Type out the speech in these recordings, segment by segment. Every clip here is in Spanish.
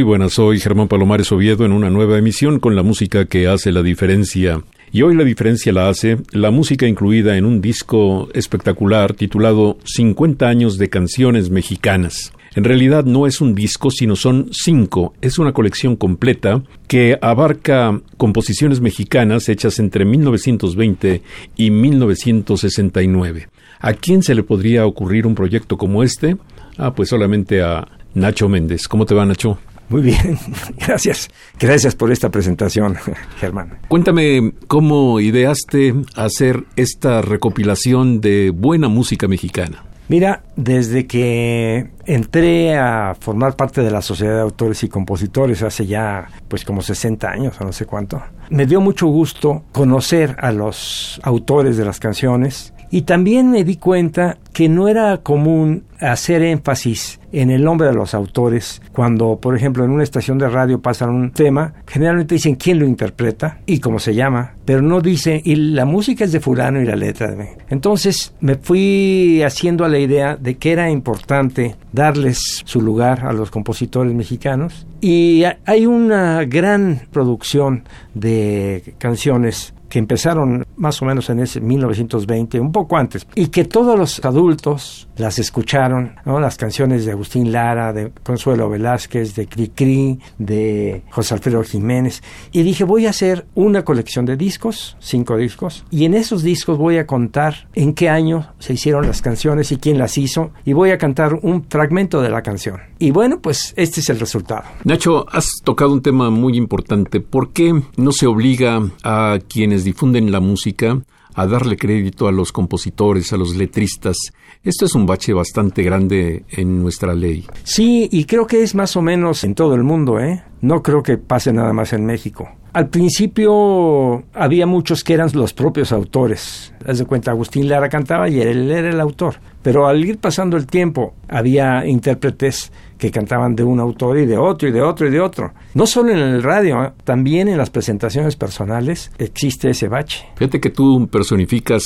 Muy buenas, soy Germán Palomares Oviedo en una nueva emisión con la música que hace la diferencia. Y hoy la diferencia la hace la música incluida en un disco espectacular titulado 50 años de canciones mexicanas. En realidad no es un disco, sino son cinco. Es una colección completa que abarca composiciones mexicanas hechas entre 1920 y 1969. ¿A quién se le podría ocurrir un proyecto como este? Ah, pues solamente a Nacho Méndez. ¿Cómo te va, Nacho? Muy bien, gracias. Gracias por esta presentación, Germán. Cuéntame cómo ideaste hacer esta recopilación de buena música mexicana. Mira, desde que entré a formar parte de la Sociedad de Autores y Compositores hace ya pues como 60 años o no sé cuánto, me dio mucho gusto conocer a los autores de las canciones y también me di cuenta que no era común hacer énfasis en el nombre de los autores cuando, por ejemplo, en una estación de radio pasan un tema, generalmente dicen quién lo interpreta y cómo se llama, pero no dicen y la música es de fulano y la letra de... Entonces me fui haciendo a la idea de que era importante darles su lugar a los compositores mexicanos. Y hay una gran producción de canciones que empezaron más o menos en ese 1920, un poco antes, y que todos los adultos las escucharon, ¿no? las canciones de Agustín Lara, de Consuelo Velázquez, de Cricri, de José Alfredo Jiménez, y dije voy a hacer una colección de discos, cinco discos, y en esos discos voy a contar en qué año se hicieron las canciones y quién las hizo, y voy a cantar un fragmento de la canción. Y bueno, pues este es el resultado. Nacho, has tocado un tema muy importante. ¿Por qué no se obliga a quienes difunden la música a darle crédito a los compositores, a los letristas. Esto es un bache bastante grande en nuestra ley. Sí, y creo que es más o menos en todo el mundo, ¿eh? No creo que pase nada más en México. Al principio había muchos que eran los propios autores. Haz de cuenta, Agustín Lara cantaba y él era el autor. Pero al ir pasando el tiempo, había intérpretes que cantaban de un autor y de otro y de otro y de otro. No solo en el radio, ¿eh? también en las presentaciones personales existe ese bache. Fíjate que tú personificas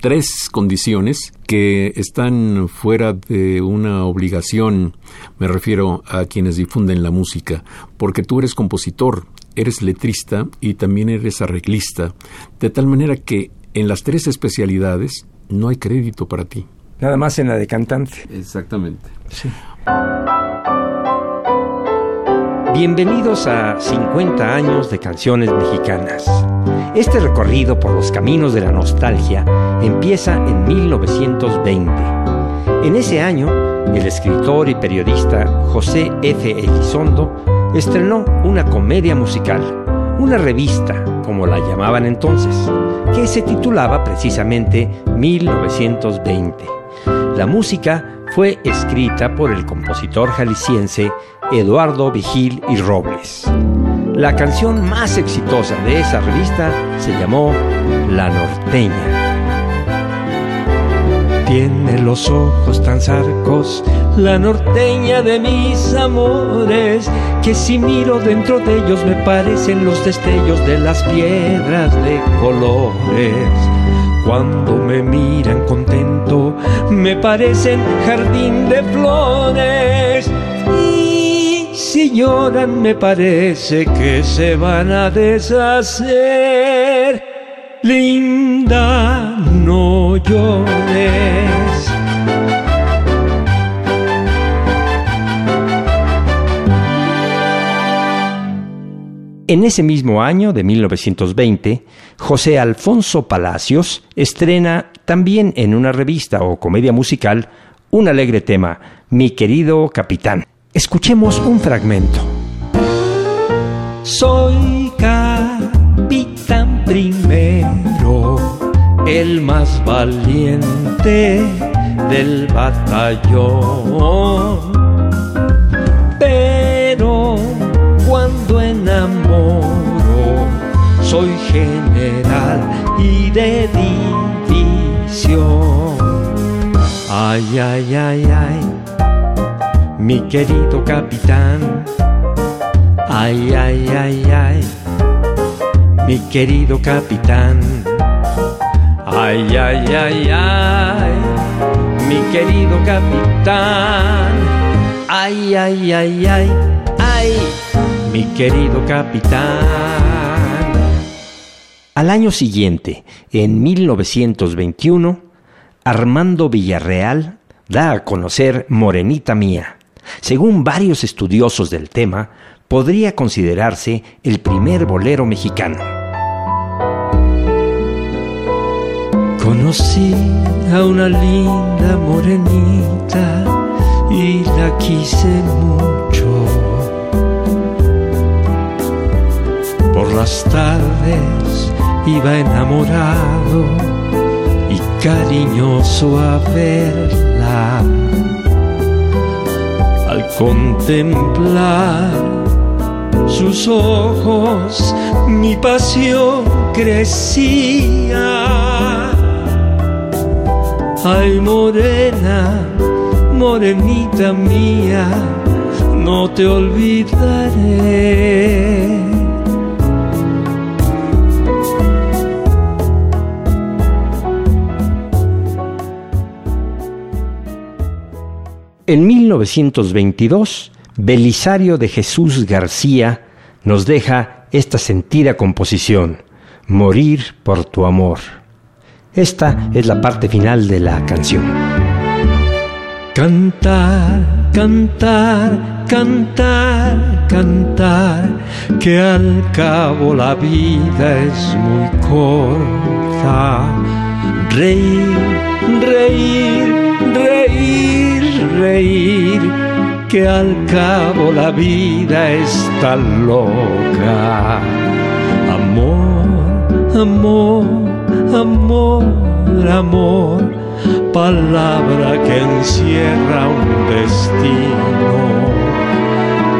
tres condiciones que están fuera de una obligación, me refiero a quienes difunden la música, porque tú eres compositor, eres letrista y también eres arreglista, de tal manera que en las tres especialidades no hay crédito para ti. Nada más en la de cantante. Exactamente. Sí. Bienvenidos a 50 años de canciones mexicanas. Este recorrido por los caminos de la nostalgia empieza en 1920. En ese año, el escritor y periodista José F. Elizondo estrenó una comedia musical, una revista, como la llamaban entonces, que se titulaba precisamente 1920. La música fue escrita por el compositor jalisciense Eduardo Vigil y Robles. La canción más exitosa de esa revista se llamó La Norteña. Tiene los ojos tan zarcos, la norteña de mis amores, que si miro dentro de ellos me parecen los destellos de las piedras de colores. Cuando me miran contento, me parecen jardín de flores. Si lloran me parece que se van a deshacer. Linda, no llores. En ese mismo año de 1920, José Alfonso Palacios estrena también en una revista o comedia musical un alegre tema, Mi querido capitán. Escuchemos un fragmento. Soy capitán primero, el más valiente del batallón. Pero cuando enamoro, soy general y de división. Ay, ay, ay, ay mi querido capitán. Ay, ay, ay, ay, mi querido capitán. Ay, ay, ay, ay, mi querido capitán. Ay, ay, ay, ay, ay, mi querido capitán. Al año siguiente, en 1921, Armando Villarreal da a conocer Morenita Mía según varios estudiosos del tema, podría considerarse el primer bolero mexicano. Conocí a una linda morenita y la quise mucho. Por las tardes iba enamorado y cariñoso a verla contemplar sus ojos, mi pasión crecía. Ay, morena, morenita mía, no te olvidaré. En 1922, Belisario de Jesús García nos deja esta sentida composición, Morir por tu amor. Esta es la parte final de la canción. Cantar, cantar, cantar, cantar, que al cabo la vida es muy corta. Reír, reír, reír que al cabo la vida está loca. Amor, amor, amor, amor, palabra que encierra un destino.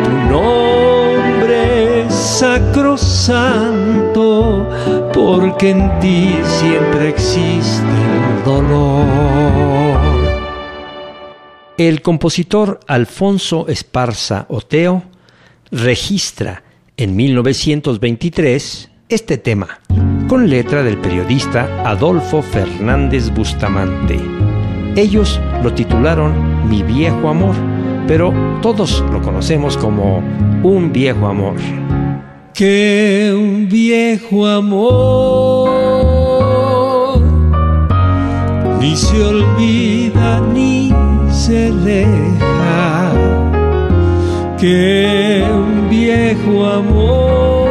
Tu nombre es sacrosanto, porque en ti siempre existe el dolor. El compositor Alfonso Esparza Oteo registra en 1923 este tema, con letra del periodista Adolfo Fernández Bustamante. Ellos lo titularon Mi viejo amor, pero todos lo conocemos como Un viejo amor. Que un viejo amor ni se olvida ni se deja que un viejo amor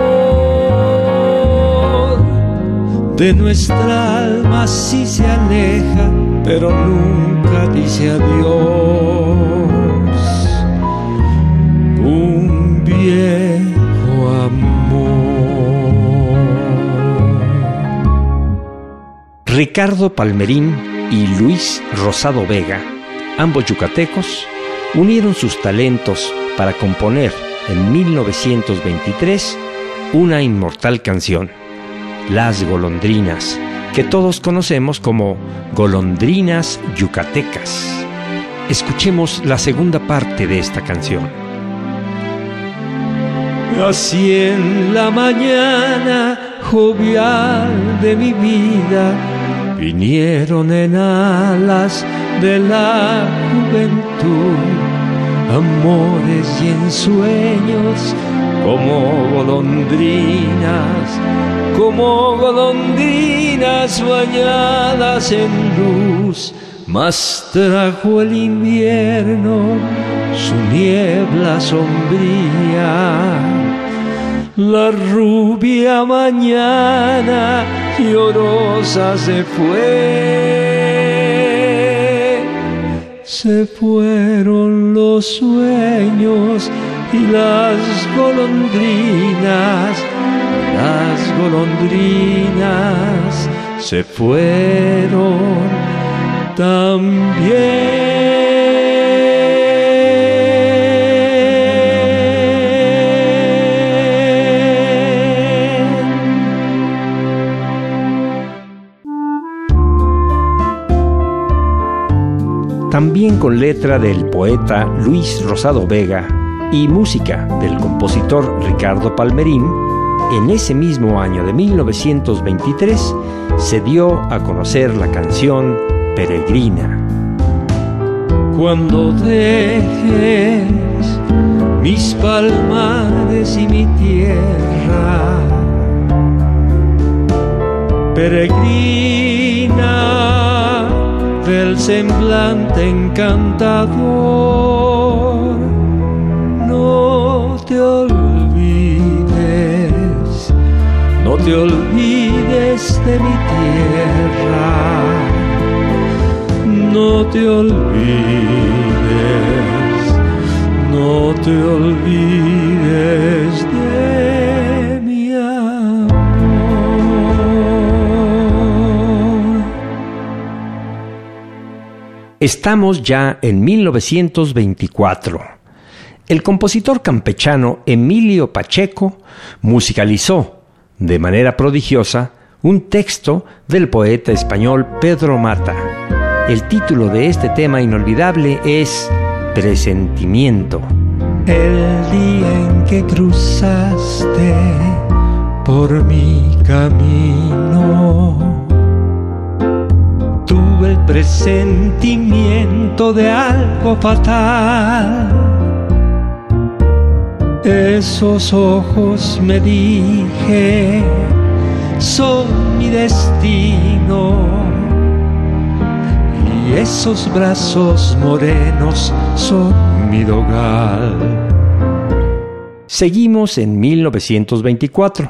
de nuestra alma sí se aleja, pero nunca dice adiós. Un viejo amor. Ricardo Palmerín y Luis Rosado Vega Ambos yucatecos unieron sus talentos para componer en 1923 una inmortal canción, Las golondrinas, que todos conocemos como golondrinas yucatecas. Escuchemos la segunda parte de esta canción. Así en la mañana jovial de mi vida vinieron en alas de la juventud amores y ensueños como golondrinas, como golondrinas bañadas en luz, mas trajo el invierno su niebla sombría. La rubia mañana llorosa se fue, se fueron los sueños y las golondrinas, las golondrinas se fueron también. También con letra del poeta Luis Rosado Vega y música del compositor Ricardo Palmerín, en ese mismo año de 1923 se dio a conocer la canción Peregrina. Cuando dejes mis palmares y mi tierra, peregrina del semblante encantador te olvides, no te olvides de mi tierra, no te olvides, no te olvides Estamos ya en 1924 el compositor campechano Emilio Pacheco musicalizó de manera prodigiosa un texto del poeta español Pedro Mata. El título de este tema inolvidable es Presentimiento. El día en que cruzaste por mi camino, presentimiento de algo fatal esos ojos me dije, son mi destino. Y esos brazos morenos son mi dogal. Seguimos en 1924.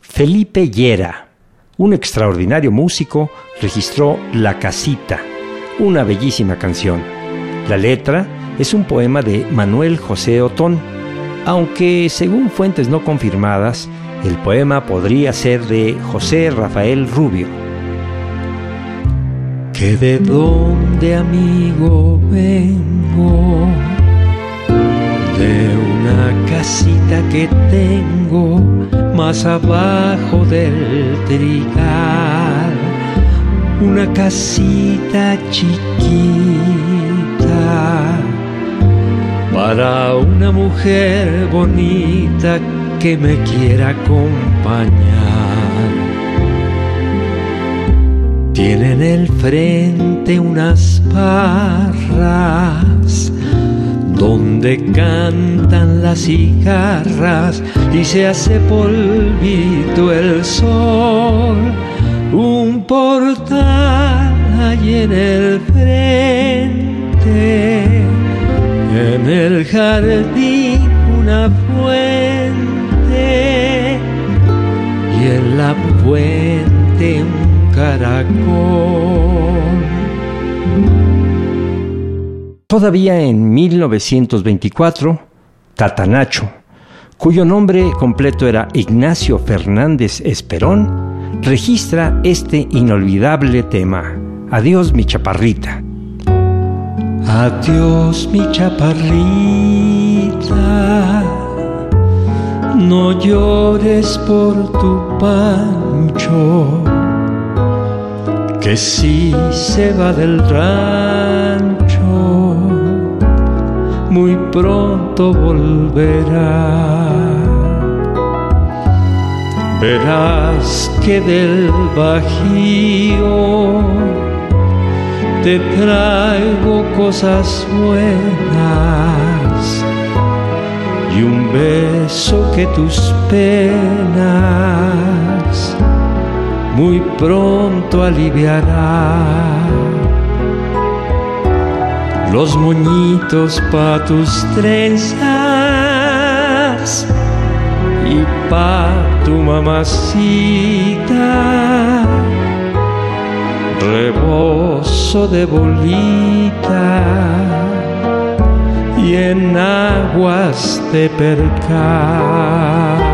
Felipe Llera, un extraordinario músico, registró La Casita, una bellísima canción. La letra es un poema de Manuel José Otón aunque según fuentes no confirmadas, el poema podría ser de José Rafael Rubio. Que de dónde amigo vengo, de una casita que tengo más abajo del trigal, una casita chiquita para una mujer bonita que me quiera acompañar. Tiene en el frente unas parras donde cantan las cigarras y se hace polvito el sol. Un portal hay en el frente en el jardín una fuente y en la fuente un caracol. Todavía en 1924, Tatanacho, cuyo nombre completo era Ignacio Fernández Esperón, registra este inolvidable tema, Adiós mi chaparrita. Adiós mi chaparrita, no llores por tu pancho, que si se va del rancho, muy pronto volverá. Verás que del bajío te traigo cosas buenas y un beso que tus penas muy pronto aliviará. Los moñitos pa' tus trenzas y pa' tu mamacita rebozo de bolita y en aguas de percal.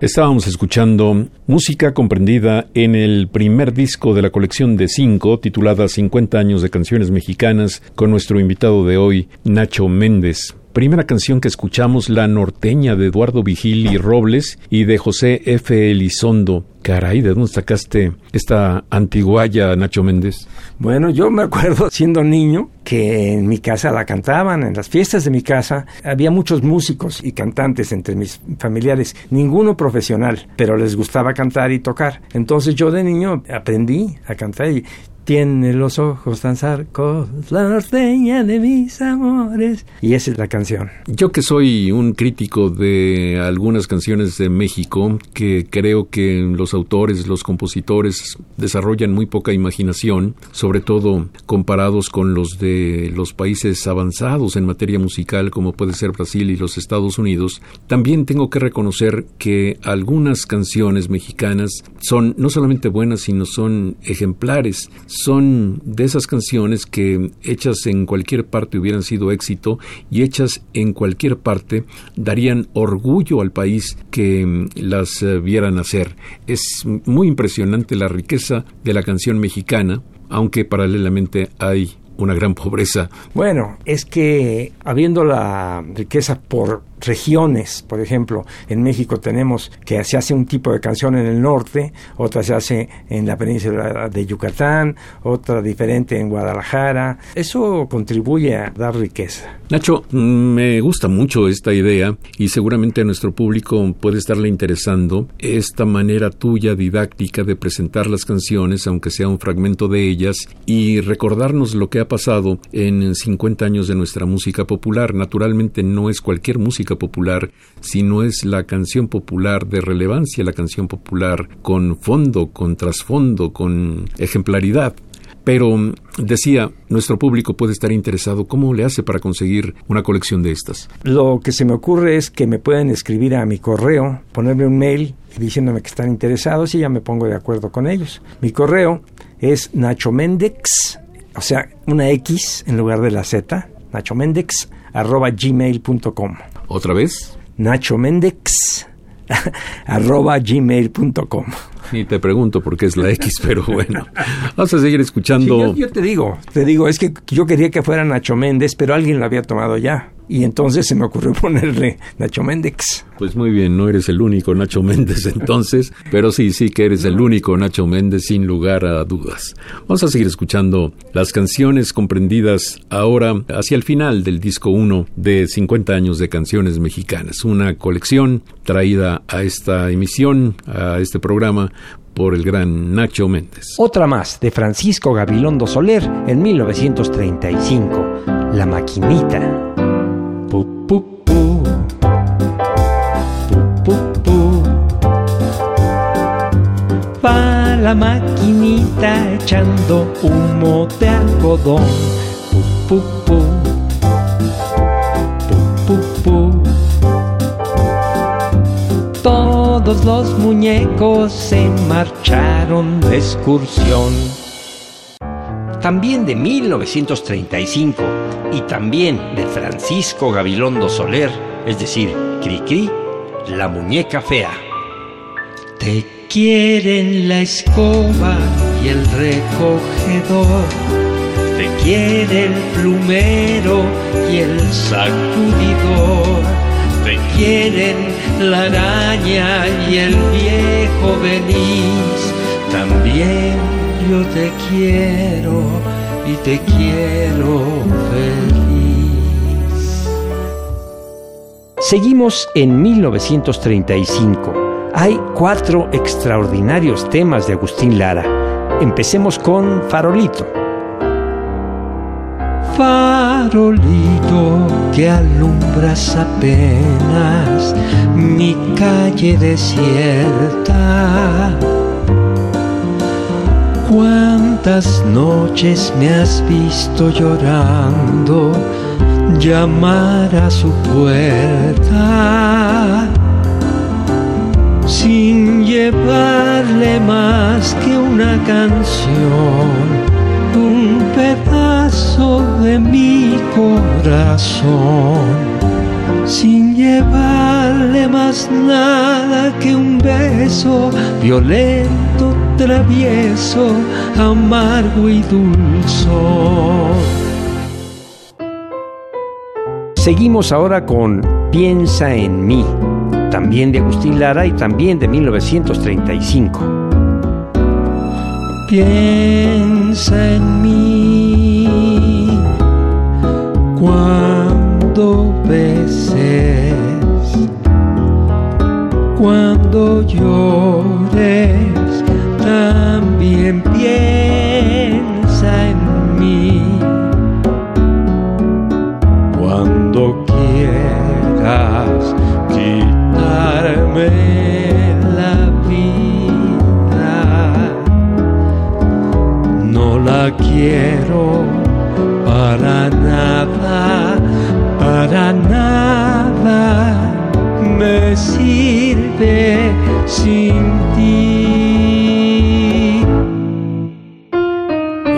Estábamos escuchando música comprendida en el primer disco de la colección de cinco, titulada 50 años de canciones mexicanas, con nuestro invitado de hoy, Nacho Méndez. Primera canción que escuchamos, La Norteña de Eduardo Vigil y Robles y de José F. Elizondo. Caray, ¿de dónde sacaste esta antiguaya, Nacho Méndez? Bueno, yo me acuerdo siendo niño que en mi casa la cantaban, en las fiestas de mi casa había muchos músicos y cantantes entre mis familiares, ninguno profesional, pero les gustaba cantar y tocar. Entonces yo de niño aprendí a cantar y tiene los ojos tan sarcos, la norteña de mis amores. Y esa es la canción. Yo que soy un crítico de algunas canciones de México, que creo que los autores, los compositores desarrollan muy poca imaginación, sobre todo comparados con los de los países avanzados en materia musical, como puede ser Brasil y los Estados Unidos, también tengo que reconocer que algunas canciones mexicanas son no solamente buenas, sino son ejemplares son de esas canciones que hechas en cualquier parte hubieran sido éxito y hechas en cualquier parte darían orgullo al país que mm, las eh, vieran hacer. Es muy impresionante la riqueza de la canción mexicana, aunque paralelamente hay una gran pobreza. Bueno, es que habiendo la riqueza por regiones, por ejemplo, en México tenemos que se hace un tipo de canción en el norte, otra se hace en la península de Yucatán, otra diferente en Guadalajara. Eso contribuye a dar riqueza. Nacho, me gusta mucho esta idea y seguramente a nuestro público puede estarle interesando esta manera tuya didáctica de presentar las canciones, aunque sea un fragmento de ellas, y recordarnos lo que ha pasado en 50 años de nuestra música popular. Naturalmente no es cualquier música popular, sino es la canción popular de relevancia, la canción popular con fondo, con trasfondo, con ejemplaridad. Pero decía, nuestro público puede estar interesado, ¿cómo le hace para conseguir una colección de estas? Lo que se me ocurre es que me pueden escribir a mi correo, ponerme un mail diciéndome que están interesados y ya me pongo de acuerdo con ellos. Mi correo es Nacho Mendex, o sea, una X en lugar de la Z, nachomendex arroba gmail.com. ¿Otra vez? Nacho Mendex arroba gmail.com. Y te pregunto por qué es la X, pero bueno. Vamos a seguir escuchando. yo, te digo, te digo, es que yo quería que fuera Nacho Méndez, pero alguien lo había tomado ya. Y entonces se me ocurrió ponerle Nacho Méndez. Pues muy bien, no eres el único Nacho Méndez entonces, pero sí, sí que eres el único Nacho Méndez sin lugar a dudas. Vamos a seguir escuchando las canciones comprendidas ahora hacia el final del disco 1 de 50 años de canciones mexicanas, una colección traída a esta emisión, a este programa por el gran Nacho Méndez. Otra más de Francisco Gabilondo Soler en 1935, La Maquinita. Va la maquinita echando humo de algodón. Pu, pu, Todos los muñecos se marcharon de excursión. También de 1935 y también de Francisco Gabilondo Soler, es decir, Cricri, la muñeca fea. Te quieren la escoba y el recogedor, te quiere el plumero y el sacudidor, te quieren la araña y el viejo Benís, también yo te quiero y te quiero feliz. Seguimos en 1935. Hay cuatro extraordinarios temas de Agustín Lara. Empecemos con Farolito. Farolito que alumbras apenas mi calle desierta. Cuántas noches me has visto llorando llamar a su puerta sin llevarle más que una canción, un pedazo de mi corazón, sin llevarle más nada que un beso violento, travieso, amargo y dulzón. Seguimos ahora con Piensa en mí también de Agustín Lara y también de 1935. Piensa en mí cuando beses, cuando llores, también piensa en mí. Cuando quieras la vida. No la quiero para nada, para nada me sirve sin ti.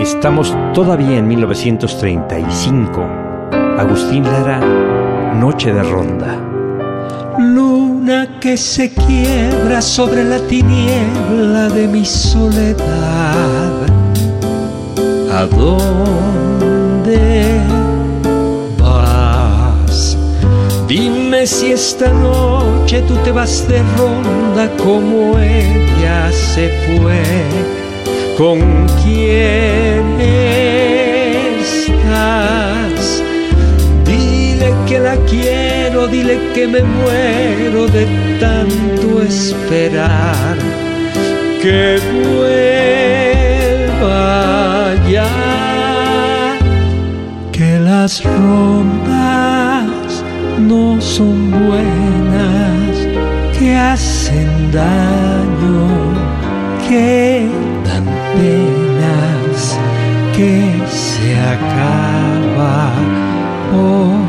Estamos todavía en 1935. Agustín Lara, Noche de Ronda luna que se quiebra sobre la tiniebla de mi soledad. ¿A vas? Dime si esta noche tú te vas de ronda como ella se fue. ¿Con quién estás? Dile que la quiero dile que me muero de tanto esperar, que vuelva ya, las rondas no son buenas, que hacen daño, que dan penas, que se acaba por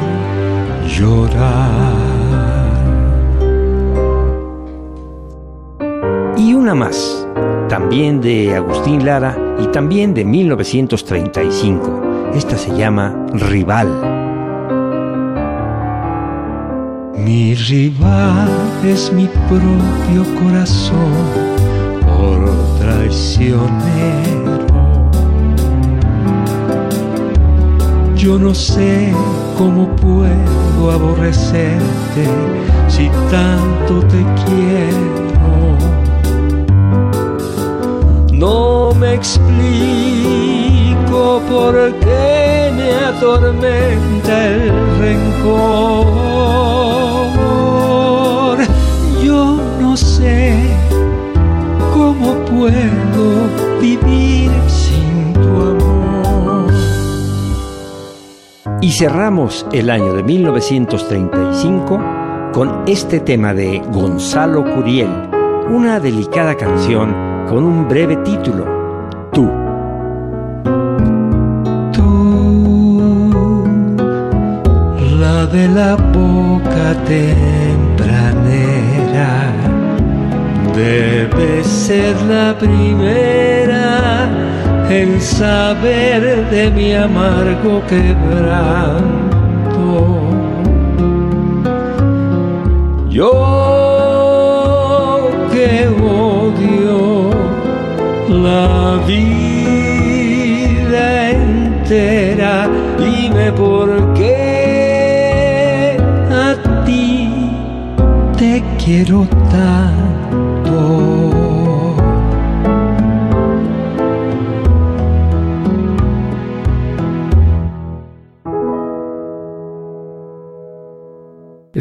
y una más, también de Agustín Lara y también de 1935. Esta se llama Rival. Mi rival es mi propio corazón por traicionero. Yo no sé cómo puedo aborrecerte si tanto te quiero. No me explico por qué me atormenta el rencor. Yo no sé cómo puedo vivir Y cerramos el año de 1935 con este tema de Gonzalo Curiel, una delicada canción con un breve título, de la boca tempranera, debe ser la primera el saber de mi amargo quebranto. Yo que odio la vida entera, dime por quiero tanto.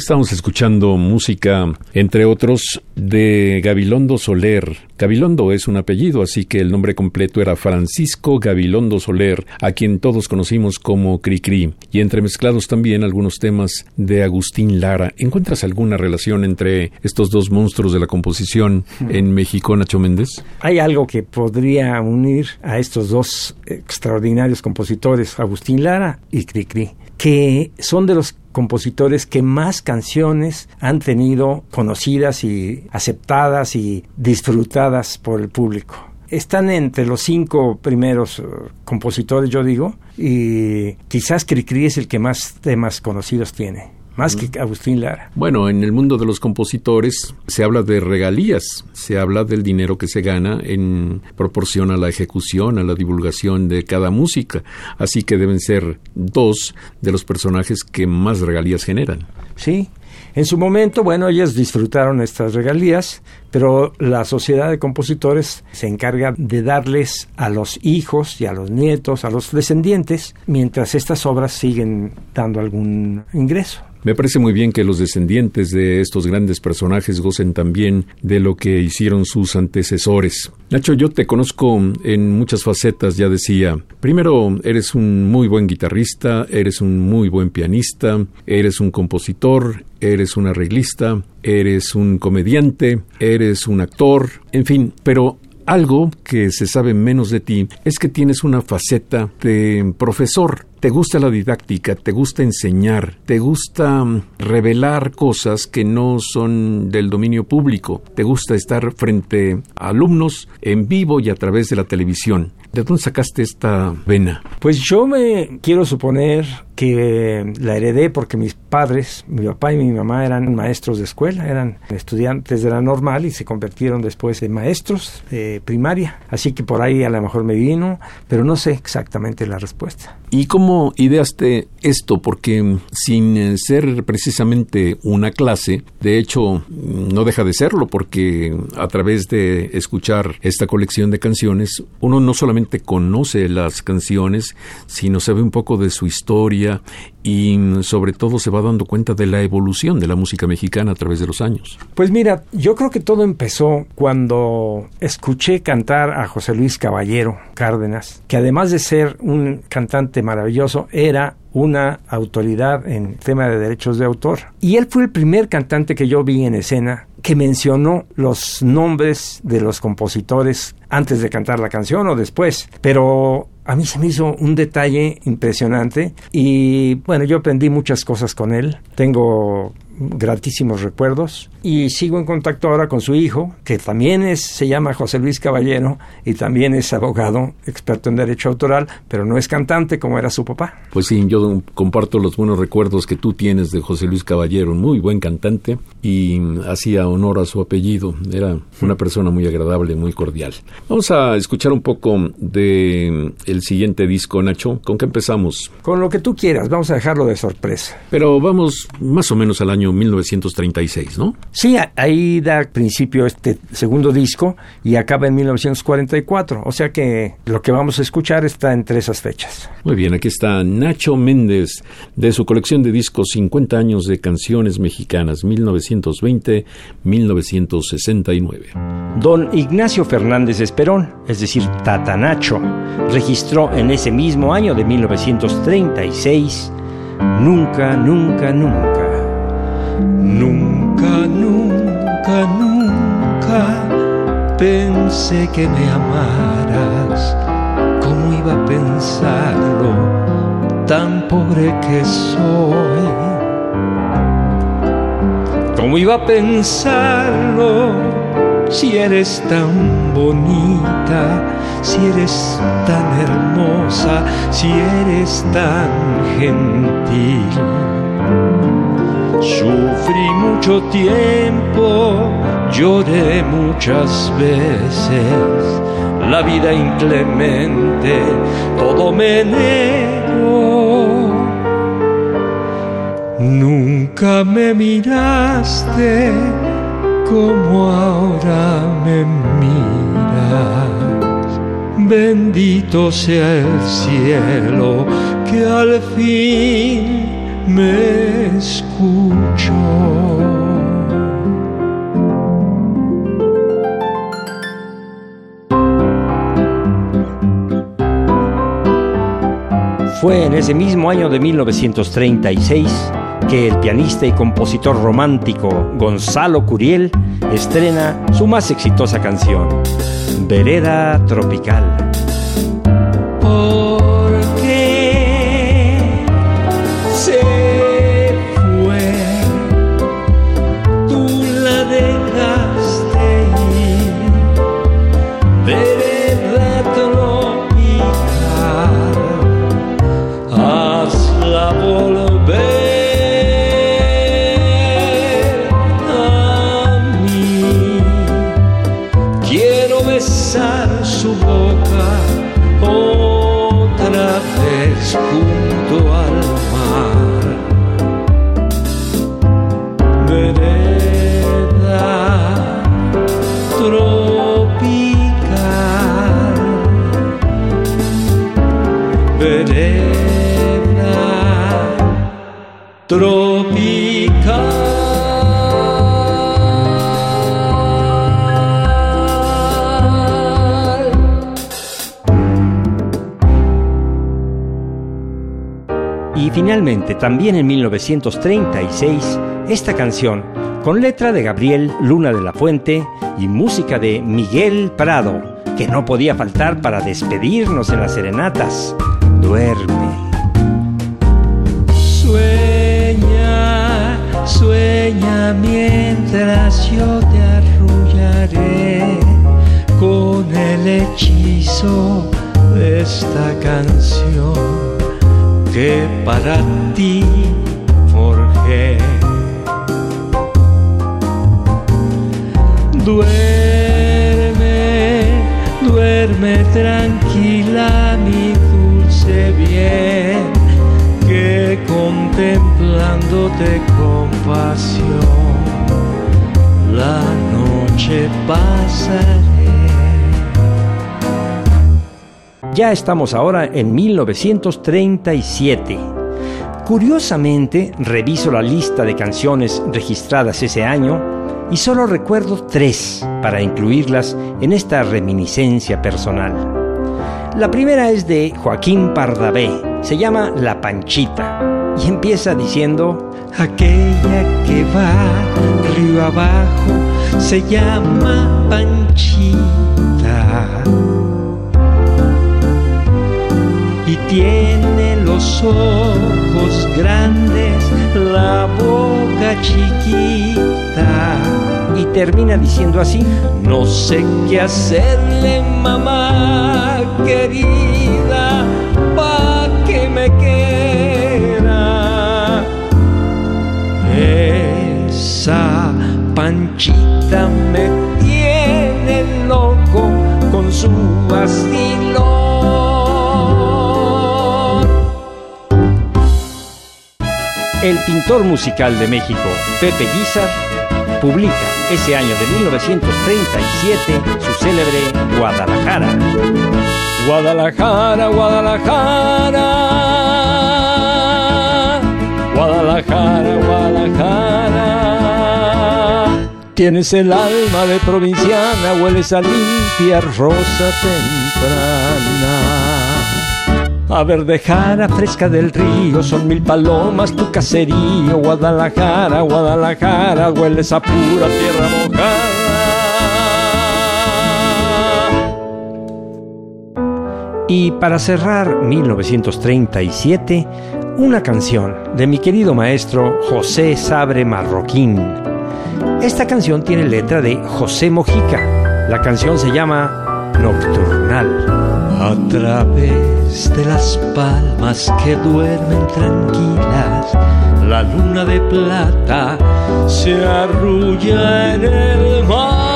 Estamos escuchando música, entre otros, de Gabilondo Soler. Gabilondo es un apellido, así que el nombre completo era Francisco Gabilondo Soler, a quien todos conocimos como Cricri. Y entremezclados también algunos temas de Agustín Lara. ¿Encuentras alguna relación entre estos dos monstruos de la composición en México, Nacho Méndez? Hay algo que podría unir a estos dos extraordinarios compositores, Agustín Lara y Cricri, que son de los compositores que más canciones han tenido conocidas y aceptadas y disfrutadas por el público. Están entre los cinco primeros uh, compositores, yo digo, y quizás Cricri es el que más temas conocidos tiene más que Agustín Lara. Bueno, en el mundo de los compositores se habla de regalías, se habla del dinero que se gana en proporción a la ejecución, a la divulgación de cada música, así que deben ser dos de los personajes que más regalías generan. Sí, en su momento, bueno, ellos disfrutaron estas regalías, pero la sociedad de compositores se encarga de darles a los hijos y a los nietos, a los descendientes, mientras estas obras siguen dando algún ingreso. Me parece muy bien que los descendientes de estos grandes personajes gocen también de lo que hicieron sus antecesores. Nacho, yo te conozco en muchas facetas, ya decía. Primero, eres un muy buen guitarrista, eres un muy buen pianista, eres un compositor, eres un arreglista, eres un comediante, eres un actor, en fin, pero algo que se sabe menos de ti es que tienes una faceta de profesor te gusta la didáctica, te gusta enseñar, te gusta mm, revelar cosas que no son del dominio público, te gusta estar frente a alumnos en vivo y a través de la televisión. ¿De dónde sacaste esta vena? Pues yo me quiero suponer que la heredé porque mis padres, mi papá y mi mamá eran maestros de escuela, eran estudiantes de la normal y se convirtieron después en maestros de primaria. Así que por ahí a lo mejor me vino, pero no sé exactamente la respuesta. ¿Y cómo ideaste esto? Porque sin ser precisamente una clase, de hecho no deja de serlo porque a través de escuchar esta colección de canciones, uno no solamente conoce las canciones, sino sabe un poco de su historia y sobre todo se va dando cuenta de la evolución de la música mexicana a través de los años. Pues mira, yo creo que todo empezó cuando escuché cantar a José Luis Caballero Cárdenas, que además de ser un cantante maravilloso, era una autoridad en tema de derechos de autor. Y él fue el primer cantante que yo vi en escena que mencionó los nombres de los compositores antes de cantar la canción o después. Pero a mí se me hizo un detalle impresionante y bueno, yo aprendí muchas cosas con él. Tengo gratísimos recuerdos y sigo en contacto ahora con su hijo, que también es, se llama José Luis Caballero y también es abogado, experto en derecho autoral, pero no es cantante como era su papá. Pues sí, yo comparto los buenos recuerdos que tú tienes de José Luis Caballero, muy buen cantante y hacía honor a su apellido, era una persona muy agradable, muy cordial. Vamos a escuchar un poco de el siguiente disco, Nacho. ¿Con qué empezamos? Con lo que tú quieras, vamos a dejarlo de sorpresa. Pero vamos más o menos al año 1936, ¿no? Sí, ahí da principio este segundo disco y acaba en 1944. O sea que lo que vamos a escuchar está entre esas fechas. Muy bien, aquí está Nacho Méndez de su colección de discos 50 años de canciones mexicanas 1920-1969. Don Ignacio Fernández Esperón, es decir, Tata Nacho, registró en ese mismo año de 1936 Nunca, nunca, nunca. Nunca, nunca, nunca pensé que me amaras. ¿Cómo iba a pensarlo? Tan pobre que soy. ¿Cómo iba a pensarlo si eres tan bonita? Si eres tan hermosa, si eres tan gentil. Sufrí mucho tiempo, lloré muchas veces, la vida inclemente, todo me negó. Nunca me miraste como ahora me miras. Bendito sea el cielo que al fin me escucho. Fue en ese mismo año de 1936 que el pianista y compositor romántico Gonzalo Curiel estrena su más exitosa canción, Vereda Tropical. Finalmente, también en 1936, esta canción, con letra de Gabriel Luna de la Fuente y música de Miguel Prado, que no podía faltar para despedirnos en las serenatas, duerme. Sueña, sueña mientras yo te arrullaré con el hechizo de esta canción que para ti forjé. Duerme, duerme tranquila mi dulce bien, que contemplándote con pasión la noche pasaré. Ya estamos ahora en 1937. Curiosamente, reviso la lista de canciones registradas ese año y solo recuerdo tres para incluirlas en esta reminiscencia personal. La primera es de Joaquín Pardavé, se llama La Panchita y empieza diciendo Aquella que va río abajo se llama Panchita y tiene los ojos grandes, la boca chiquita. Y termina diciendo así, no sé qué hacerle mamá querida, pa' que me quiera. Esa panchita El pintor musical de México, Pepe Guizar, publica ese año de 1937 su célebre Guadalajara. Guadalajara, Guadalajara. Guadalajara, Guadalajara. Tienes el alma de provinciana, hueles a limpia rosa temprana. A verdejara fresca del río, son mil palomas tu caserío. Guadalajara, Guadalajara, hueles a pura tierra mojada. Y para cerrar 1937, una canción de mi querido maestro José Sabre Marroquín. Esta canción tiene letra de José Mojica. La canción se llama Nocturnal. De las palmas que duermen tranquilas, la luna de plata se arrulla en el mar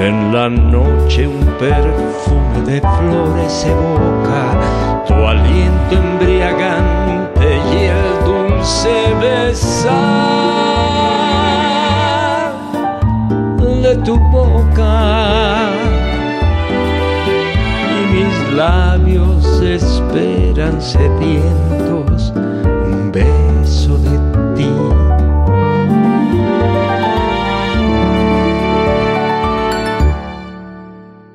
En la noche un perfume de flores evoca tu aliento embriagante y el dulce besar de tu boca y mis labios esperan sedientos un beso de ti.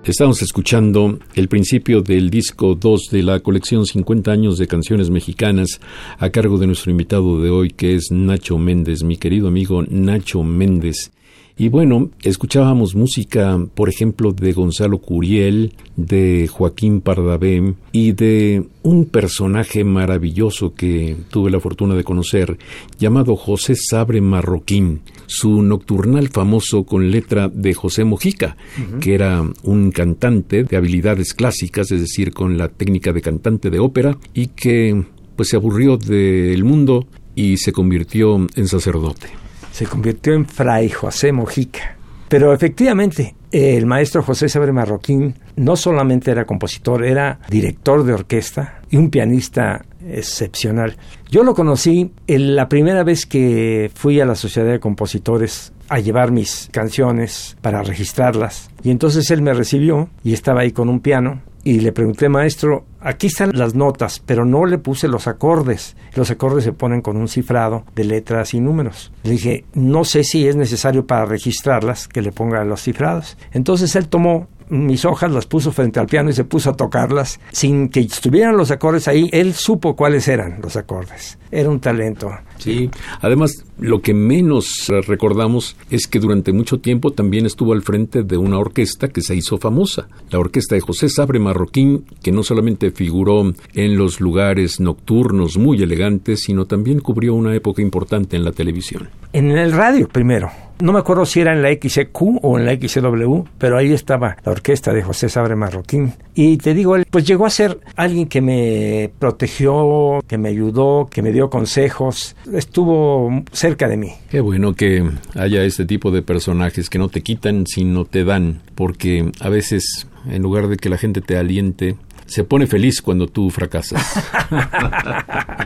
Estamos escuchando el principio del disco 2 de la colección 50 años de canciones mexicanas a cargo de nuestro invitado de hoy que es Nacho Méndez, mi querido amigo Nacho Méndez. Y bueno, escuchábamos música, por ejemplo, de Gonzalo Curiel, de Joaquín Pardavé y de un personaje maravilloso que tuve la fortuna de conocer, llamado José Sabre Marroquín, su nocturnal famoso con letra de José Mojica, que era un cantante de habilidades clásicas, es decir, con la técnica de cantante de ópera, y que pues se aburrió del mundo y se convirtió en sacerdote se convirtió en Fray José Mojica. Pero efectivamente, el maestro José Sabre Marroquín no solamente era compositor, era director de orquesta y un pianista excepcional. Yo lo conocí la primera vez que fui a la Sociedad de Compositores a llevar mis canciones para registrarlas. Y entonces él me recibió y estaba ahí con un piano y le pregunté, maestro, aquí están las notas, pero no le puse los acordes. Los acordes se ponen con un cifrado de letras y números. Le dije, no sé si es necesario para registrarlas que le ponga los cifrados. Entonces él tomó mis hojas, las puso frente al piano y se puso a tocarlas sin que estuvieran los acordes ahí. Él supo cuáles eran los acordes. Era un talento. Sí, además lo que menos recordamos es que durante mucho tiempo también estuvo al frente de una orquesta que se hizo famosa, la orquesta de José Sabre Marroquín, que no solamente figuró en los lugares nocturnos muy elegantes, sino también cubrió una época importante en la televisión. En el radio primero. No me acuerdo si era en la XQ o en la XW, pero ahí estaba la orquesta de José Sabre Marroquín. Y te digo, él pues llegó a ser alguien que me protegió, que me ayudó, que me dio consejos, estuvo cerca de mí. Qué bueno que haya este tipo de personajes que no te quitan, sino te dan, porque a veces, en lugar de que la gente te aliente, se pone feliz cuando tú fracasas.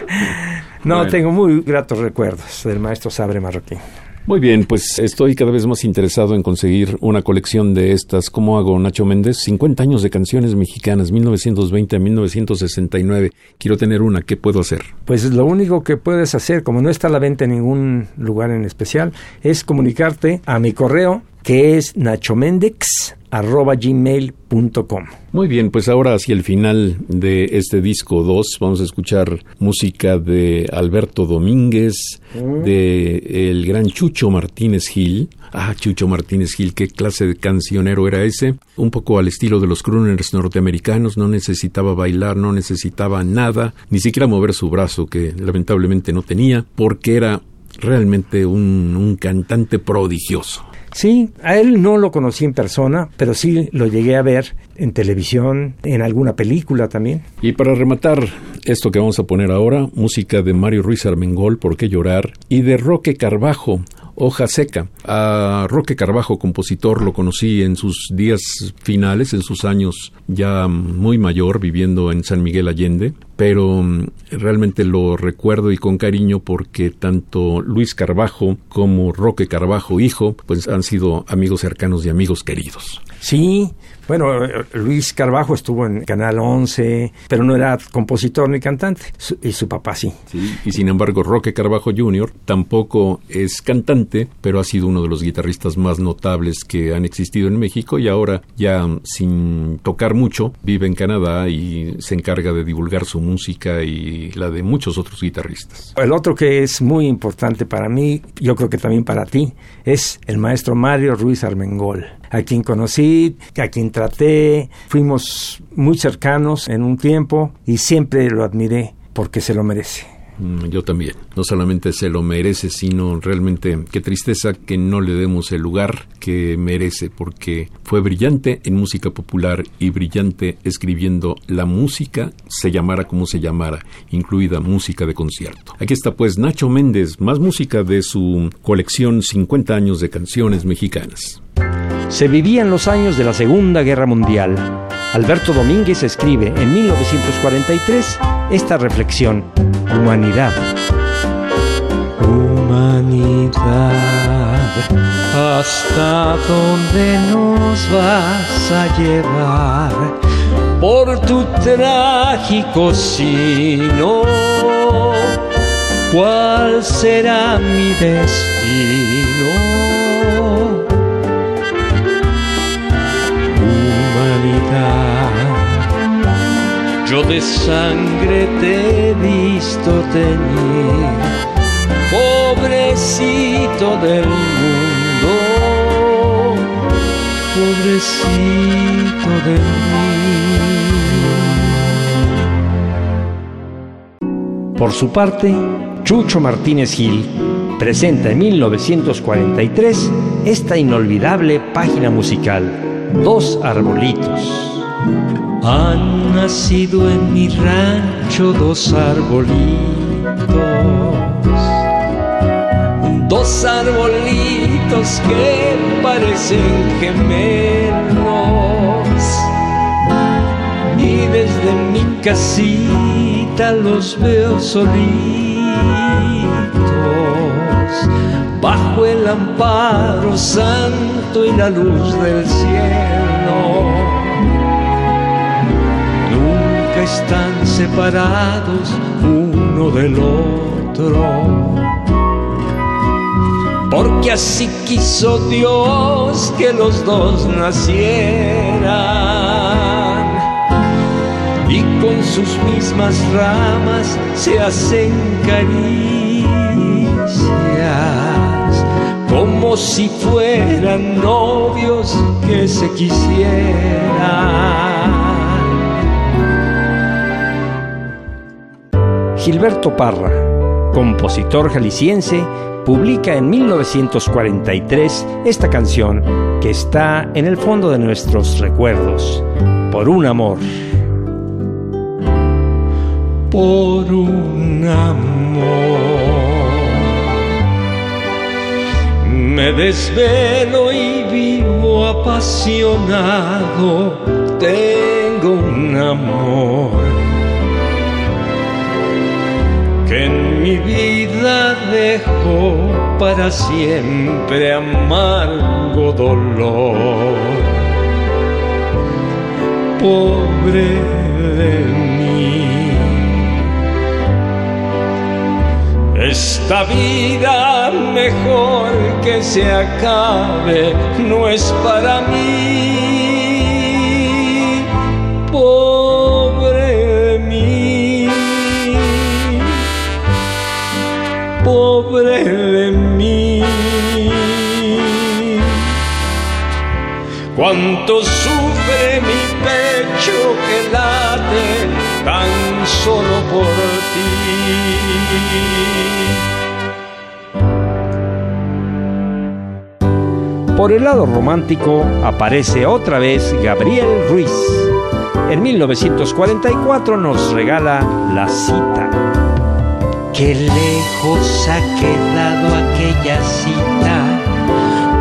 no, tengo muy gratos recuerdos del maestro Sabre Marroquín. Muy bien, pues estoy cada vez más interesado en conseguir una colección de estas. ¿Cómo hago, Nacho Méndez? 50 años de canciones mexicanas, 1920 a 1969. Quiero tener una. ¿Qué puedo hacer? Pues lo único que puedes hacer, como no está a la venta en ningún lugar en especial, es comunicarte a mi correo que es nachomendex.gmail.com. Muy bien, pues ahora hacia el final de este disco 2 vamos a escuchar música de Alberto Domínguez, mm. de el gran Chucho Martínez Gil. Ah, Chucho Martínez Gil, qué clase de cancionero era ese. Un poco al estilo de los crooners norteamericanos, no necesitaba bailar, no necesitaba nada, ni siquiera mover su brazo, que lamentablemente no tenía, porque era realmente un, un cantante prodigioso. Sí, a él no lo conocí en persona, pero sí lo llegué a ver en televisión, en alguna película también. Y para rematar esto que vamos a poner ahora, música de Mario Ruiz Armengol, ¿Por qué llorar? y de Roque Carbajo, Hoja Seca. A Roque Carbajo, compositor, lo conocí en sus días finales, en sus años ya muy mayor, viviendo en San Miguel Allende, pero mm, realmente lo recuerdo y con cariño porque tanto Luis Carbajo como Roque Carbajo, hijo, pues han sido amigos cercanos y amigos queridos. Sí, bueno, Luis Carbajo estuvo en Canal 11, pero no era compositor ni cantante, y su papá sí. sí. Y sin embargo, Roque Carbajo Jr. tampoco es cantante, pero ha sido uno de los guitarristas más notables que han existido en México y ahora ya sin tocar mucho, vive en Canadá y se encarga de divulgar su música y la de muchos otros guitarristas. El otro que es muy importante para mí, yo creo que también para ti, es el maestro Mario Ruiz Armengol a quien conocí, a quien traté, fuimos muy cercanos en un tiempo y siempre lo admiré porque se lo merece. Mm, yo también. No solamente se lo merece, sino realmente qué tristeza que no le demos el lugar que merece, porque fue brillante en música popular y brillante escribiendo la música, se llamara como se llamara, incluida música de concierto. Aquí está pues Nacho Méndez, más música de su colección 50 años de canciones mexicanas. Se vivían los años de la Segunda Guerra Mundial. Alberto Domínguez escribe en 1943 esta reflexión humanidad. Humanidad, ¿hasta dónde nos vas a llevar? Por tu trágico sino, ¿cuál será mi destino? Yo de sangre te he visto teñir, pobrecito del mundo, pobrecito de mí. Por su parte, Chucho Martínez Gil presenta en 1943 esta inolvidable página musical, Dos Arbolitos. Han nacido en mi rancho dos arbolitos, dos arbolitos que parecen gemelos. Y desde mi casita los veo solitos, bajo el amparo santo y la luz del cielo separados uno del otro. Porque así quiso Dios que los dos nacieran y con sus mismas ramas se hacen caricias como si fueran novios que se quisieran. Gilberto Parra, compositor jalisciense, publica en 1943 esta canción que está en el fondo de nuestros recuerdos, Por un amor. Por un amor. Me desvelo y vivo apasionado, tengo un amor que en mi vida dejó para siempre amargo dolor. Pobre de mí. Esta vida mejor que se acabe no es para mí. Pobre de mí. Cuánto sufre mi pecho que late tan solo por ti. Por el lado romántico aparece otra vez Gabriel Ruiz. En 1944 nos regala La cita Qué lejos ha quedado aquella cita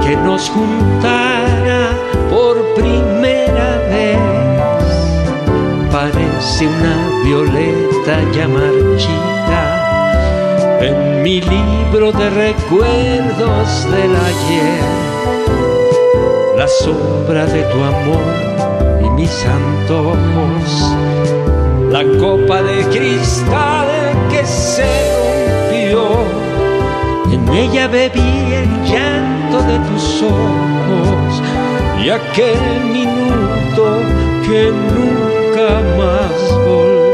que nos juntara por primera vez. Parece una violeta ya marchita en mi libro de recuerdos del ayer. La sombra de tu amor y mis antojos, la copa de cristal que se rompió. En ella bebí el llanto de tus ojos y aquel minuto que nunca más volvió.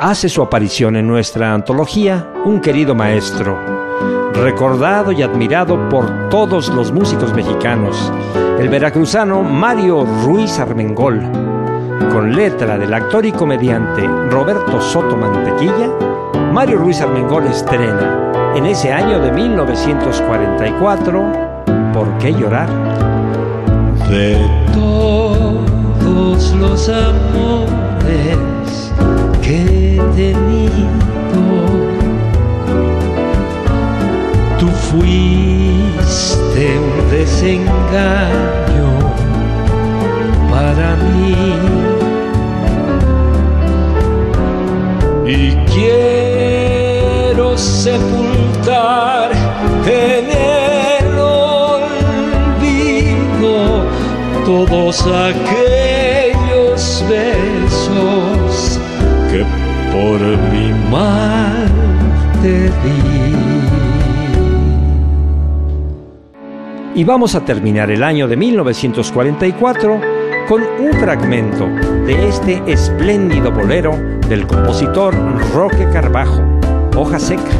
Hace su aparición en nuestra antología un querido maestro, recordado y admirado por todos los músicos mexicanos, el veracruzano Mario Ruiz Armengol, con letra del actor y comediante Roberto Soto Mantequilla, Mario Ruiz Armengol estrena en ese año de 1944 ¿Por qué llorar? De todos los amores que he tenido, tú fuiste un desengaño para mí. Y quiero sepultar en el olvido todos aquellos besos que por mi mal te di. Y vamos a terminar el año de 1944 con un fragmento de este espléndido bolero del compositor Roque Carbajo, Hoja Seca.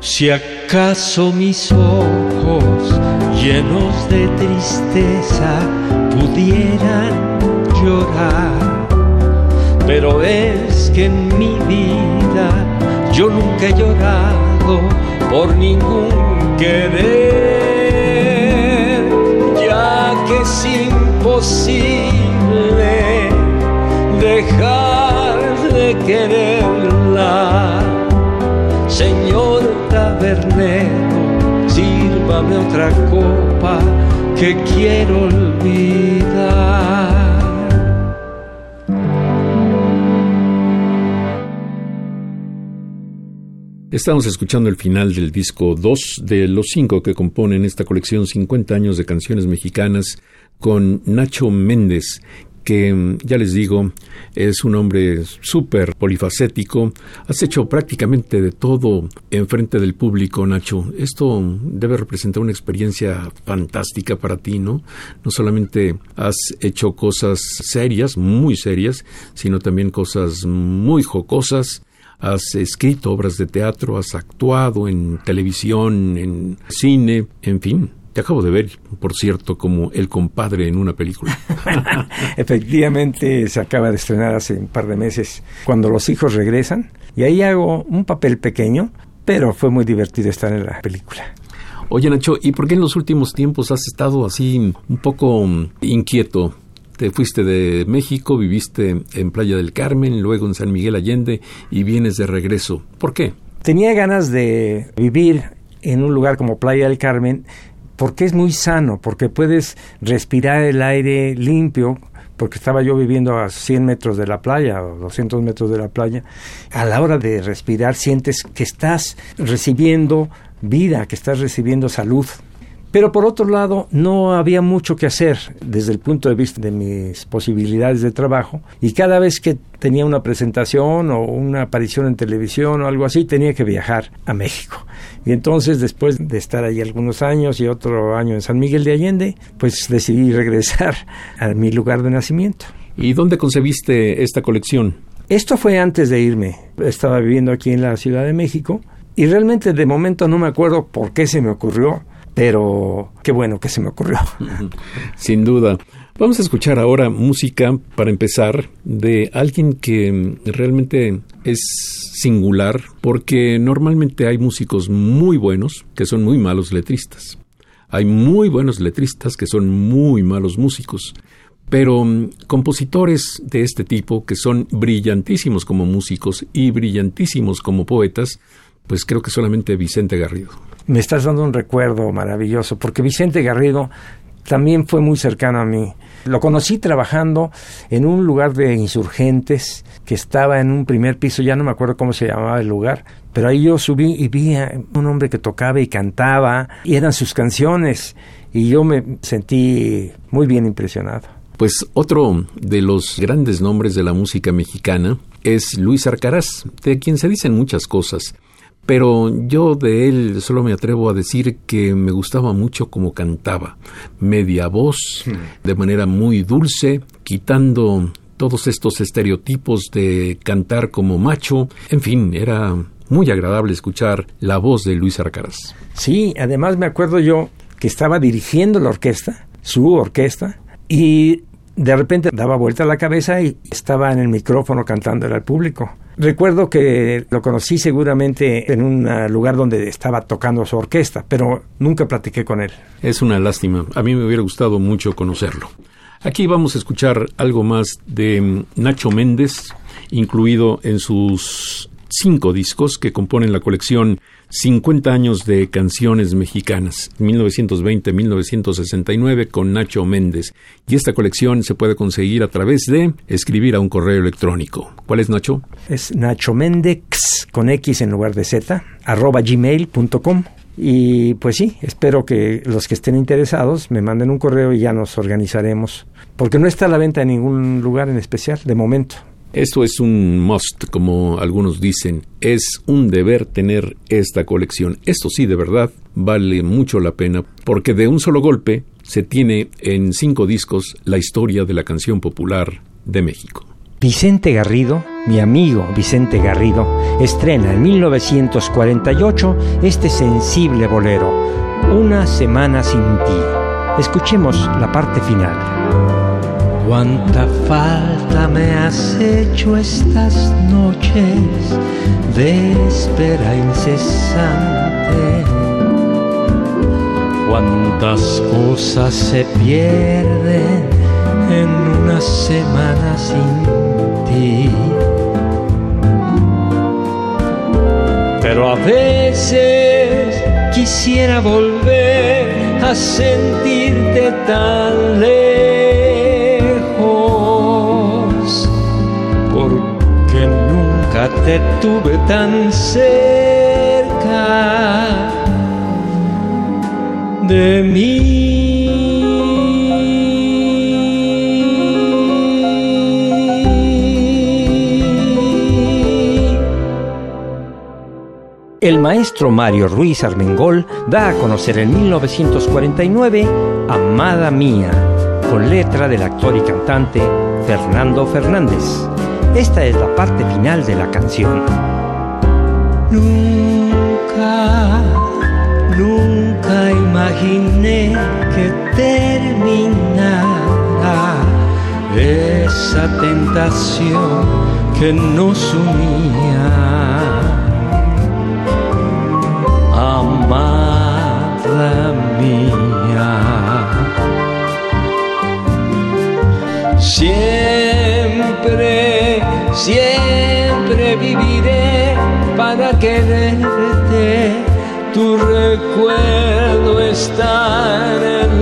Si acaso mis ojos llenos de tristeza pudieran llorar, pero es que en mi vida yo nunca he llorado por ningún querer que es imposible dejar de quererla. Señor tabernero, sírvame otra copa que quiero olvidar. Estamos escuchando el final del disco 2 de los cinco que componen esta colección 50 años de canciones mexicanas con Nacho Méndez, que mm, ya les digo, es un hombre súper polifacético. Has hecho prácticamente de todo en frente del público, Nacho. Esto debe representar una experiencia fantástica para ti, ¿no? No solamente has hecho cosas serias, muy serias, sino también cosas muy jocosas has escrito obras de teatro, has actuado en televisión, en cine, en fin. Te acabo de ver, por cierto, como el compadre en una película. Efectivamente, se acaba de estrenar hace un par de meses, cuando los hijos regresan, y ahí hago un papel pequeño, pero fue muy divertido estar en la película. Oye, Nacho, ¿y por qué en los últimos tiempos has estado así un poco inquieto? Te fuiste de México, viviste en Playa del Carmen, luego en San Miguel Allende y vienes de regreso. ¿Por qué? Tenía ganas de vivir en un lugar como Playa del Carmen porque es muy sano, porque puedes respirar el aire limpio, porque estaba yo viviendo a 100 metros de la playa o 200 metros de la playa, a la hora de respirar sientes que estás recibiendo vida, que estás recibiendo salud. Pero por otro lado, no había mucho que hacer desde el punto de vista de mis posibilidades de trabajo y cada vez que tenía una presentación o una aparición en televisión o algo así, tenía que viajar a México. Y entonces, después de estar ahí algunos años y otro año en San Miguel de Allende, pues decidí regresar a mi lugar de nacimiento. ¿Y dónde concebiste esta colección? Esto fue antes de irme. Estaba viviendo aquí en la Ciudad de México y realmente de momento no me acuerdo por qué se me ocurrió pero qué bueno que se me ocurrió. Sin duda. Vamos a escuchar ahora música, para empezar, de alguien que realmente es singular, porque normalmente hay músicos muy buenos que son muy malos letristas. Hay muy buenos letristas que son muy malos músicos. Pero mm, compositores de este tipo, que son brillantísimos como músicos y brillantísimos como poetas, pues creo que solamente Vicente Garrido me estás dando un recuerdo maravilloso, porque Vicente Garrido también fue muy cercano a mí. Lo conocí trabajando en un lugar de insurgentes que estaba en un primer piso, ya no me acuerdo cómo se llamaba el lugar, pero ahí yo subí y vi a un hombre que tocaba y cantaba, y eran sus canciones, y yo me sentí muy bien impresionado. Pues otro de los grandes nombres de la música mexicana es Luis Arcaraz, de quien se dicen muchas cosas pero yo de él solo me atrevo a decir que me gustaba mucho como cantaba, media voz, hmm. de manera muy dulce, quitando todos estos estereotipos de cantar como macho, en fin, era muy agradable escuchar la voz de Luis Arcaraz. Sí, además me acuerdo yo que estaba dirigiendo la orquesta, su orquesta, y de repente daba vuelta la cabeza y estaba en el micrófono cantándole al público. Recuerdo que lo conocí seguramente en un lugar donde estaba tocando su orquesta, pero nunca platiqué con él. Es una lástima. A mí me hubiera gustado mucho conocerlo. Aquí vamos a escuchar algo más de mm, Nacho Méndez, incluido en sus cinco discos que componen la colección 50 años de canciones mexicanas, 1920-1969 con Nacho Méndez. Y esta colección se puede conseguir a través de escribir a un correo electrónico. ¿Cuál es Nacho? Es Nacho Méndez con X en lugar de Z, arroba gmail.com. Y pues sí, espero que los que estén interesados me manden un correo y ya nos organizaremos. Porque no está a la venta en ningún lugar en especial, de momento. Esto es un must, como algunos dicen. Es un deber tener esta colección. Esto sí, de verdad, vale mucho la pena, porque de un solo golpe se tiene en cinco discos la historia de la canción popular de México. Vicente Garrido, mi amigo Vicente Garrido, estrena en 1948 este sensible bolero, Una semana sin ti. Escuchemos la parte final. Cuánta falta me has hecho estas noches de espera incesante. Cuántas cosas se pierden en una semana sin ti. Pero a veces quisiera volver a sentirte tan lejos te tuve tan cerca de mí. El maestro Mario Ruiz Armengol da a conocer en 1949 Amada Mía, con letra del actor y cantante Fernando Fernández. Esta es la parte final de la canción. Nunca, nunca imaginé que terminara esa tentación que nos unía. Amada mía. Siempre siempre viviré para quererte. Tu recuerdo está en el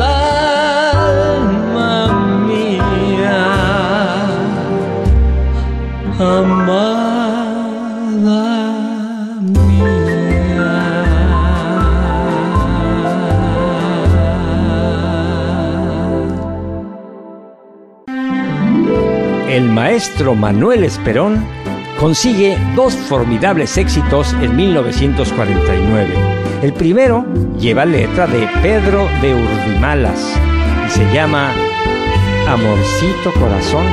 maestro Manuel Esperón consigue dos formidables éxitos en 1949. El primero lleva letra de Pedro de Urdimalas y se llama Amorcito Corazón.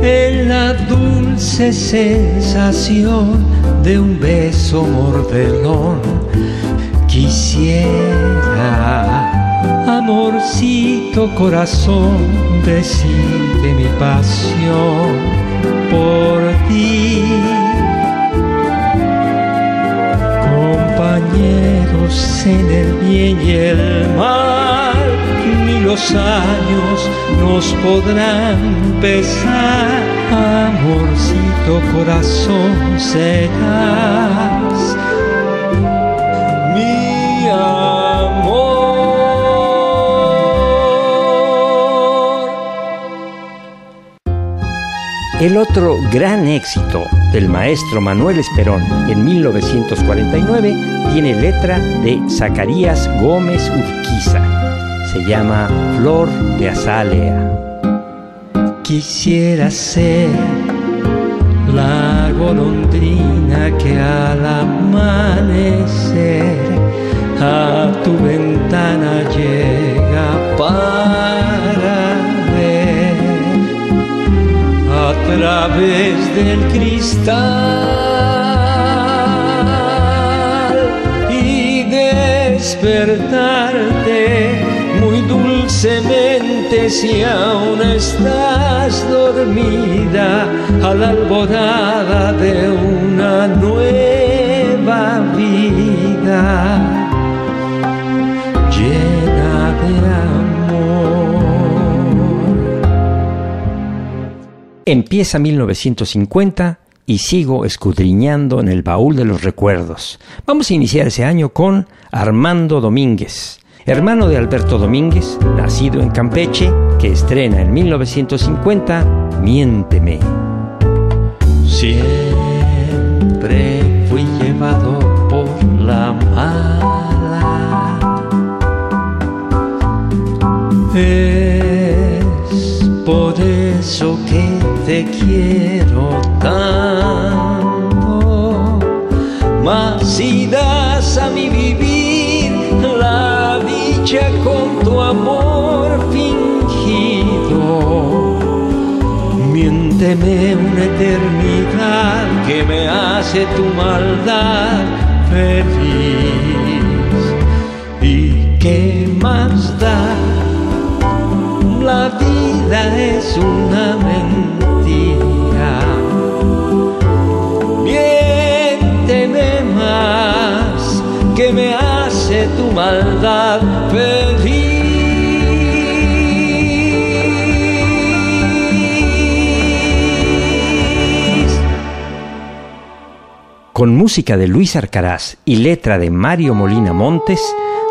En la dulce sensación de un beso mordelón quisiera amorcito corazón decirte mi pasión por ti. Compañeros en el bien y el mal, ni los años nos podrán pesar. Amorcito corazón serás El otro gran éxito del maestro Manuel Esperón en 1949 tiene letra de Zacarías Gómez Urquiza. Se llama Flor de Azalea. Quisiera ser la golondrina que al amanecer a tu ventana llega para través del cristal y despertarte muy dulcemente si aún estás dormida a la alborada de una nueva vida Empieza 1950 y sigo escudriñando en el baúl de los recuerdos. Vamos a iniciar ese año con Armando Domínguez, hermano de Alberto Domínguez, nacido en Campeche, que estrena en 1950 Miénteme. Quiero tanto. Mas si das a mi vivir la dicha con tu amor fingido Miénteme una eternidad que me hace tu maldad feliz. ¿Y qué más da? La vida es una mentira. Que me hace tu maldad feliz. Con música de Luis Arcaraz y letra de Mario Molina Montes,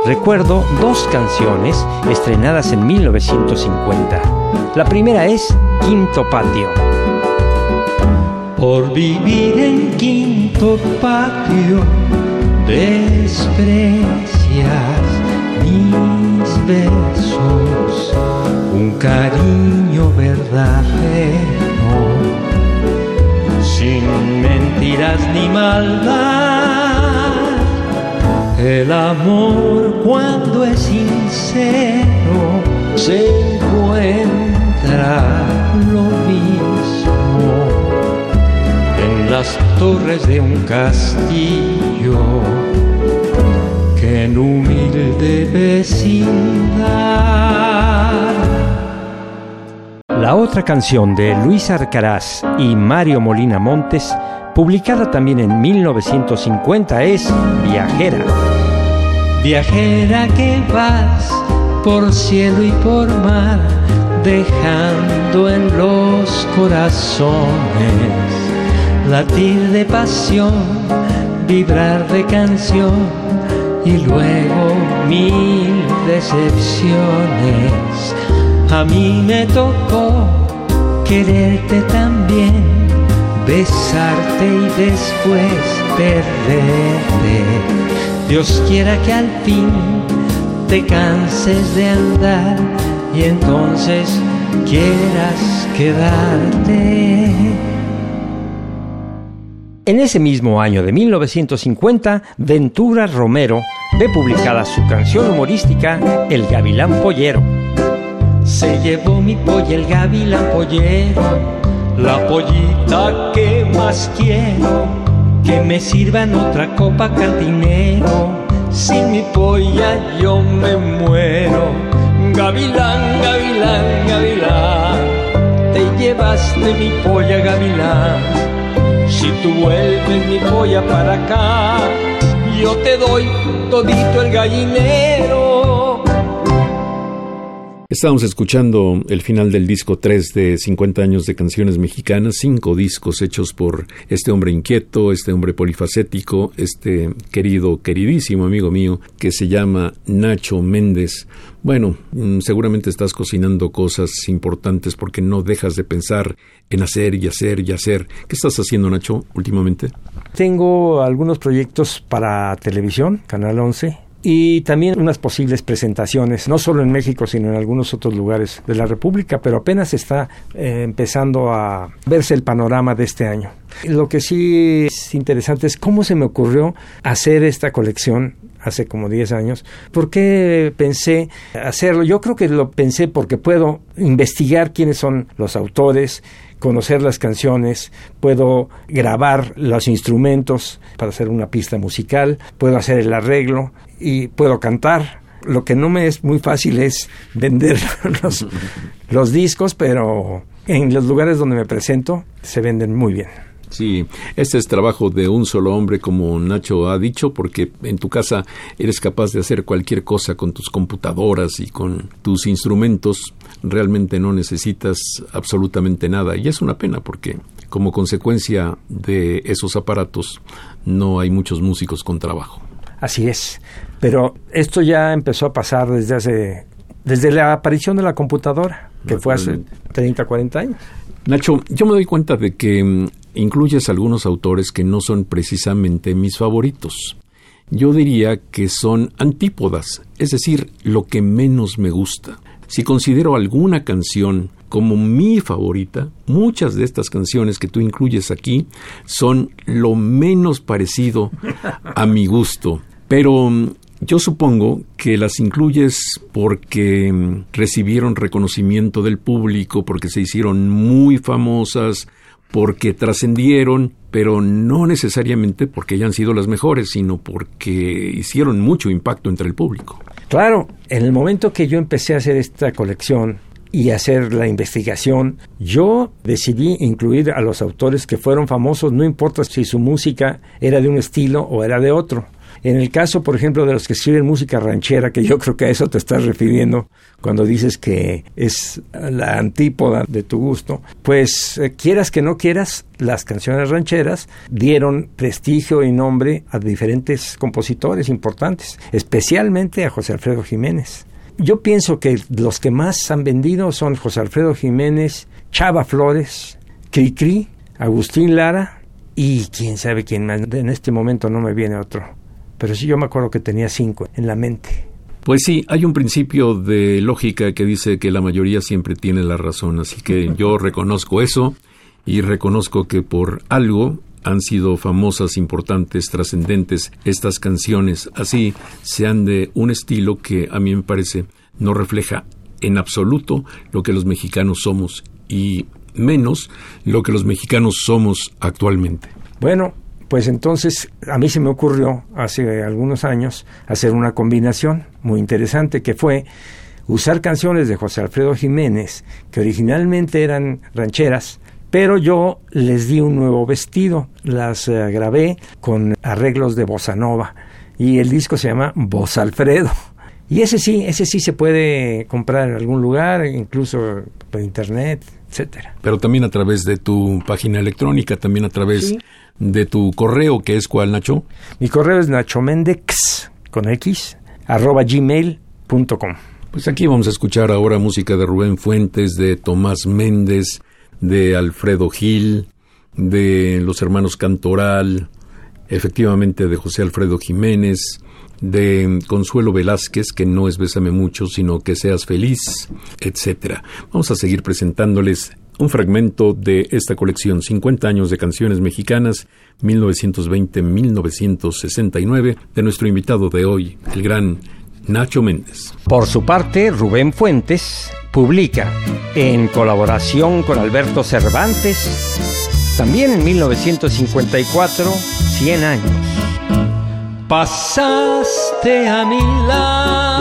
recuerdo dos canciones estrenadas en 1950. La primera es Quinto Patio. Por vivir en quinto patio, desprecias mis besos, un cariño verdadero sin mentiras ni maldad. El amor cuando es sincero se encuentra lo mismo en las torres de un castillo en humilde vecindad. La otra canción de Luis Arcaraz y Mario Molina Montes, publicada también en 1950, es Viajera. Viajera que vas por cielo y por mar, dejando en los corazones latir de pasión, vibrar de canción y luego mil decepciones a mí me tocó quererte también, besarte y después perderte. Dios quiera que al fin te canses de andar y entonces quieras quedarte. En ese mismo año de 1950, Ventura Romero ve publicada su canción humorística El Gavilán Pollero. Se llevó mi polla el gavilán pollero, la pollita que más quiero, que me sirvan otra copa cantinero, sin mi polla yo me muero. Gavilán, gavilán, gavilán, te llevaste mi polla gavilán, si tú vuelves mi polla para acá, yo te doy todito el gallinero Estamos escuchando el final del disco 3 de 50 años de canciones mexicanas, cinco discos hechos por este hombre inquieto, este hombre polifacético, este querido, queridísimo amigo mío que se llama Nacho Méndez. Bueno, mm, seguramente estás cocinando cosas importantes porque no dejas de pensar en hacer y hacer y hacer. ¿Qué estás haciendo, Nacho, últimamente? Tengo algunos proyectos para televisión, Canal 11, y también unas posibles presentaciones, no solo en México, sino en algunos otros lugares de la República, pero apenas está eh, empezando a verse el panorama de este año. Lo que sí es interesante es cómo se me ocurrió hacer esta colección hace como 10 años. ¿Por qué pensé hacerlo? Yo creo que lo pensé porque puedo investigar quiénes son los autores, conocer las canciones, puedo grabar los instrumentos para hacer una pista musical, puedo hacer el arreglo y puedo cantar. Lo que no me es muy fácil es vender los, discos, pero en los lugares donde me presento se venden muy bien. Sí, este es trabajo de un solo hombre, como Nacho ha dicho, porque en tu casa eres capaz de hacer cualquier cosa con tus computadoras y con tus instrumentos. Realmente no necesitas absolutamente nada. Y es una pena porque como consecuencia de esos aparatos no hay muchos músicos con trabajo. Así es, pero esto ya empezó a pasar desde hace desde la aparición de la computadora, que fue hace 30, 40 años. Nacho, yo me doy cuenta de que mm, incluyes algunos autores que no son precisamente mis favoritos. Yo diría que son antípodas, es decir, lo que menos me gusta. Si considero alguna canción como mi favorita, muchas de estas canciones que tú incluyes aquí son lo menos parecido a mi gusto. Pero mm, yo supongo que las incluyes porque mm, recibieron reconocimiento del público, porque se hicieron muy famosas, porque trascendieron, pero no necesariamente porque hayan sido las mejores, sino porque hicieron mucho impacto entre el público. Claro, en el momento que yo empecé a hacer esta colección y hacer la investigación, yo decidí incluir a los autores que fueron famosos, no importa si su música era de un estilo o era de otro. En el caso, por ejemplo, de los que escriben música ranchera, que yo creo que a eso te estás refiriendo cuando dices que es la antípoda de tu gusto, pues eh, quieras que no quieras, las canciones rancheras dieron prestigio y nombre a diferentes compositores importantes, especialmente a José Alfredo Jiménez. Yo pienso que los que más han vendido son José Alfredo Jiménez, Chava Flores, Cricri, Agustín Lara y quién sabe quién más. En este momento no me viene otro pero sí yo me acuerdo que tenía cinco en la mente. Pues sí, hay un principio de lógica que dice que la mayoría siempre tiene la razón, así que yo reconozco eso y reconozco que por algo han sido famosas, importantes, trascendentes estas canciones, así sean de un estilo que a mí me parece no refleja en absoluto lo que los mexicanos somos y menos lo que los mexicanos somos actualmente. Bueno, pues entonces a mí se me ocurrió hace algunos años hacer una combinación muy interesante que fue usar canciones de José Alfredo Jiménez que originalmente eran rancheras, pero yo les di un nuevo vestido, las eh, grabé con arreglos de bossa nova y el disco se llama Voz Alfredo. Y ese sí, ese sí se puede comprar en algún lugar, incluso por internet, etcétera. Pero también a través de tu página electrónica, también a través de tu correo, que es cuál, Nacho? Mi correo es nachomendex, con X, arroba gmail.com. Pues aquí vamos a escuchar ahora música de Rubén Fuentes, de Tomás Méndez, de Alfredo Gil, de los hermanos Cantoral, efectivamente de José Alfredo Jiménez, de Consuelo Velázquez, que no es Bésame mucho, sino que seas feliz, etcétera. Vamos a seguir presentándoles un fragmento de esta colección 50 años de canciones mexicanas 1920-1969 de nuestro invitado de hoy, el gran Nacho Méndez. Por su parte, Rubén Fuentes publica, en colaboración con Alberto Cervantes, también en 1954, 100 años. Pasaste a mi lado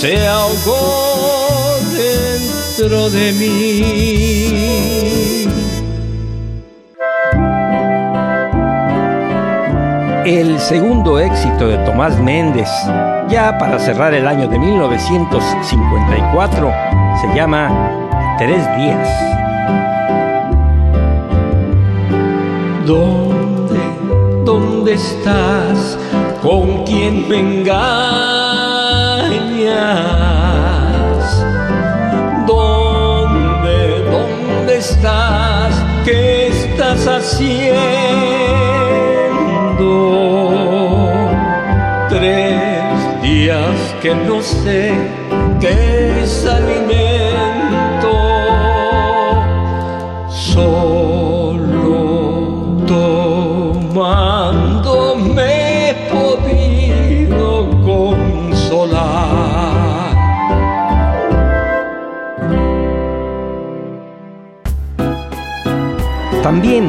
se ahogó dentro de mí. El segundo éxito de Tomás Méndez, ya para cerrar el año de 1954, se llama Tres días. ¿Dónde, dónde estás? ¿Con quién vengas? ¿Dónde, dónde estás? ¿Qué estás haciendo? Tres días que no sé qué es.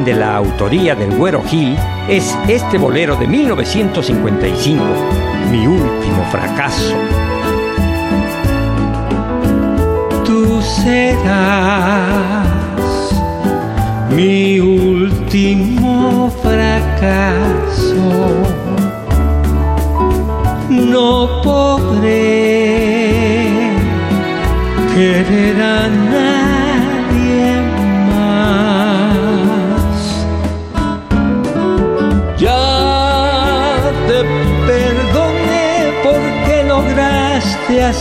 De la autoría del Güero Gil es este bolero de 1955, Mi último fracaso. Tú serás mi último fracaso. No podré querer a nadie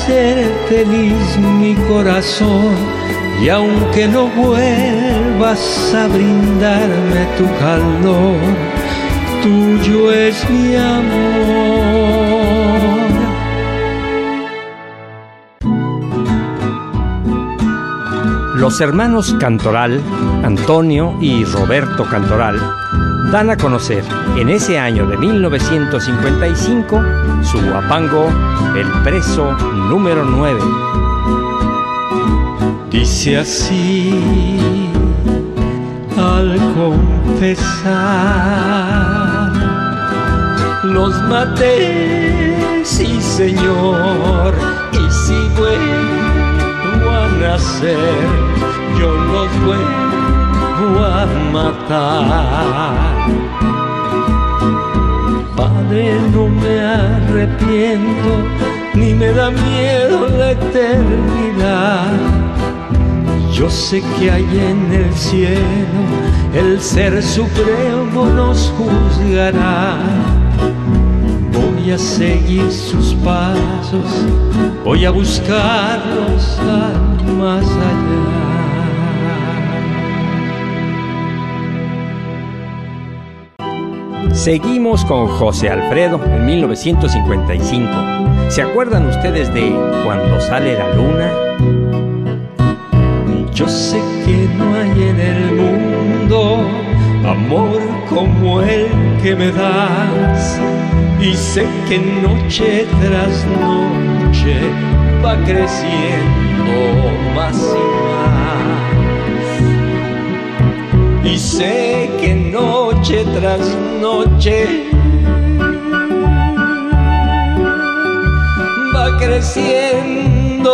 hacer feliz mi corazón y aunque no vuelvas a brindarme tu calor, tuyo es mi amor. Los hermanos Cantoral, Antonio y Roberto Cantoral, dan a conocer en ese año de 1955 su guapango El Preso número 9 Dice así al confesar, los maté, sí señor, y si vuelvo a nacer, yo los vuelvo a matar. Padre, no me arrepiento, ni me da miedo la eternidad yo sé que hay en el cielo el ser supremo nos juzgará. Voy a seguir sus pasos, voy a buscarlos al más allá. Seguimos con José Alfredo en 1955. ¿Se acuerdan ustedes de cuando sale la luna? Yo sé que no hay en el mundo amor como el que me das. Y sé que noche tras noche va creciendo más y más. Y sé que noche tras noche. Va creciendo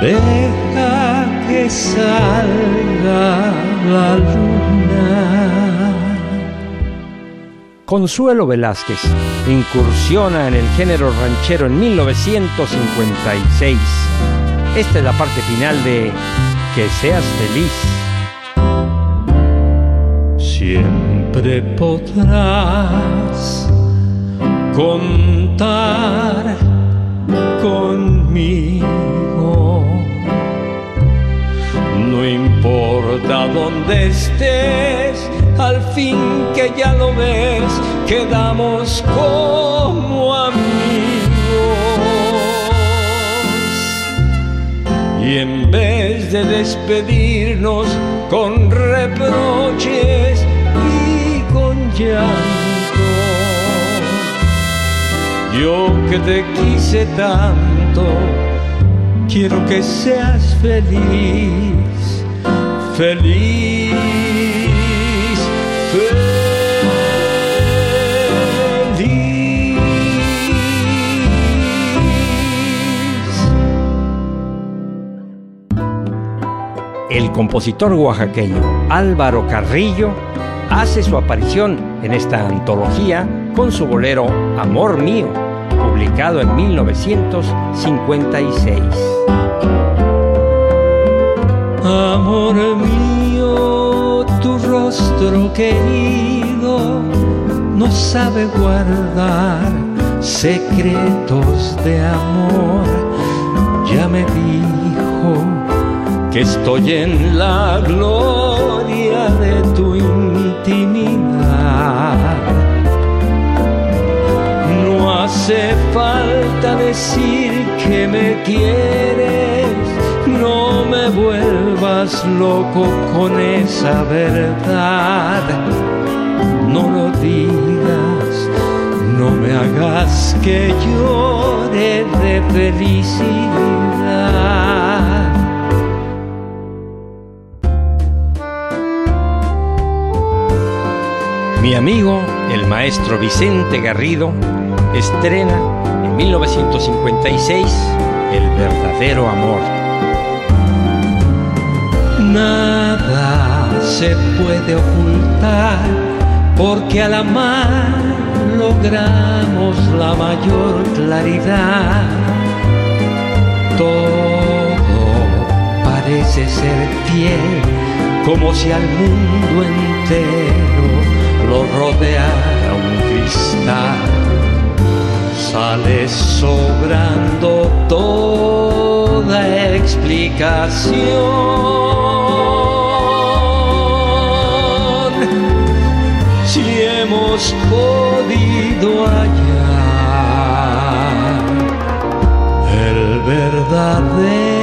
Deja que salga Consuelo Velázquez incursiona en el género ranchero en 1956. Esta es la parte final de Que seas feliz. Siempre podrás contar conmigo. No importa dónde estés, al fin que ya lo ves, quedamos como amigos. Y en vez de despedirnos con reproches y con llanto, yo que te quise tanto, quiero que seas feliz, feliz, El compositor oaxaqueño Álvaro Carrillo hace su aparición en esta antología con su bolero Amor Mío, publicado en 1956. Amor mío, tu rostro querido no sabe guardar secretos de amor. Ya me dijo que estoy en la gloria de tu intimidad. No hace falta decir que me quieres, no me vuelvas loco con esa verdad. No lo digas, no me hagas que llore de felicidad. Mi amigo, el maestro Vicente Garrido, estrena en 1956 El verdadero amor. Nada se puede ocultar porque al amar logramos la mayor claridad. Todo parece ser fiel como si al mundo entero lo rodeara un cristal, sale sobrando toda explicación. Si hemos podido hallar el verdadero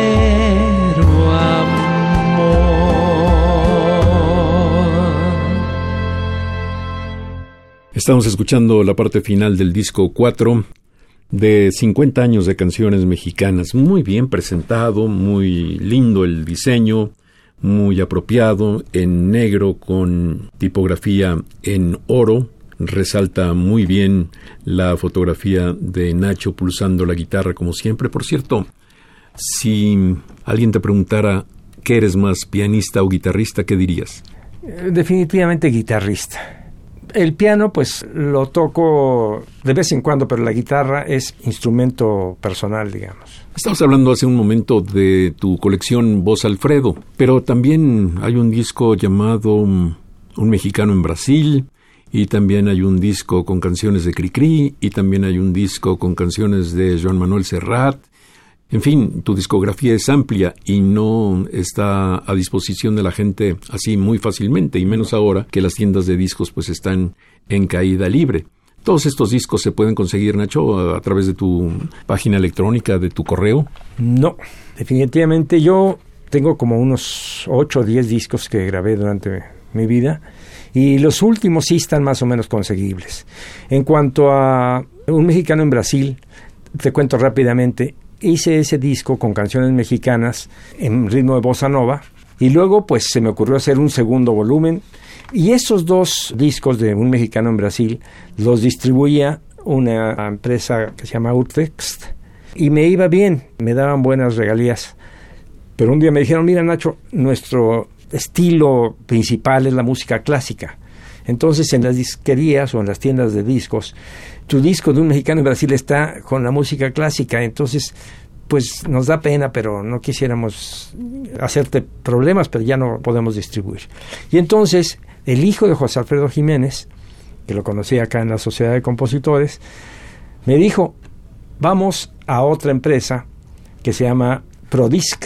Estamos escuchando la parte final del disco 4 de 50 años de canciones mexicanas. Muy bien presentado, muy lindo el diseño, muy apropiado, en negro con tipografía en oro. Resalta muy bien la fotografía de Nacho pulsando la guitarra como siempre. Por cierto, si alguien te preguntara qué eres más, pianista o guitarrista, ¿qué dirías? Eh, definitivamente guitarrista el piano, pues lo toco de vez en cuando, pero la guitarra es instrumento personal, digamos. Estamos hablando hace un momento de tu colección Voz Alfredo, pero también hay un disco llamado Un mexicano en Brasil, y también hay un disco con canciones de Cricri, y también hay un disco con canciones de Joan Manuel Serrat, en fin, tu discografía es amplia y no está a disposición de la gente así muy fácilmente, y menos ahora que las tiendas de discos pues están en caída libre. Todos estos discos se pueden conseguir, Nacho, a través de tu página electrónica, de tu correo. No, definitivamente yo tengo como unos 8 o 10 discos que grabé durante mi vida y los últimos sí están más o menos conseguibles. En cuanto a un mexicano en Brasil, te cuento rápidamente, hice ese disco con canciones mexicanas en ritmo de bossa nova y luego pues se me ocurrió hacer un segundo volumen y esos dos discos de un mexicano en Brasil los distribuía una empresa que se llama Urtext y me iba bien, me daban buenas regalías. Pero un día me dijeron, mira Nacho, nuestro estilo principal es la música clásica. Entonces en las disquerías o en las tiendas de discos tu disco de un mexicano en Brasil está con la música clásica, entonces pues nos da pena, pero no quisiéramos hacerte problemas, pero ya no podemos distribuir. Y entonces el hijo de José Alfredo Jiménez, que lo conocí acá en la Sociedad de Compositores, me dijo, vamos a otra empresa que se llama Prodisc.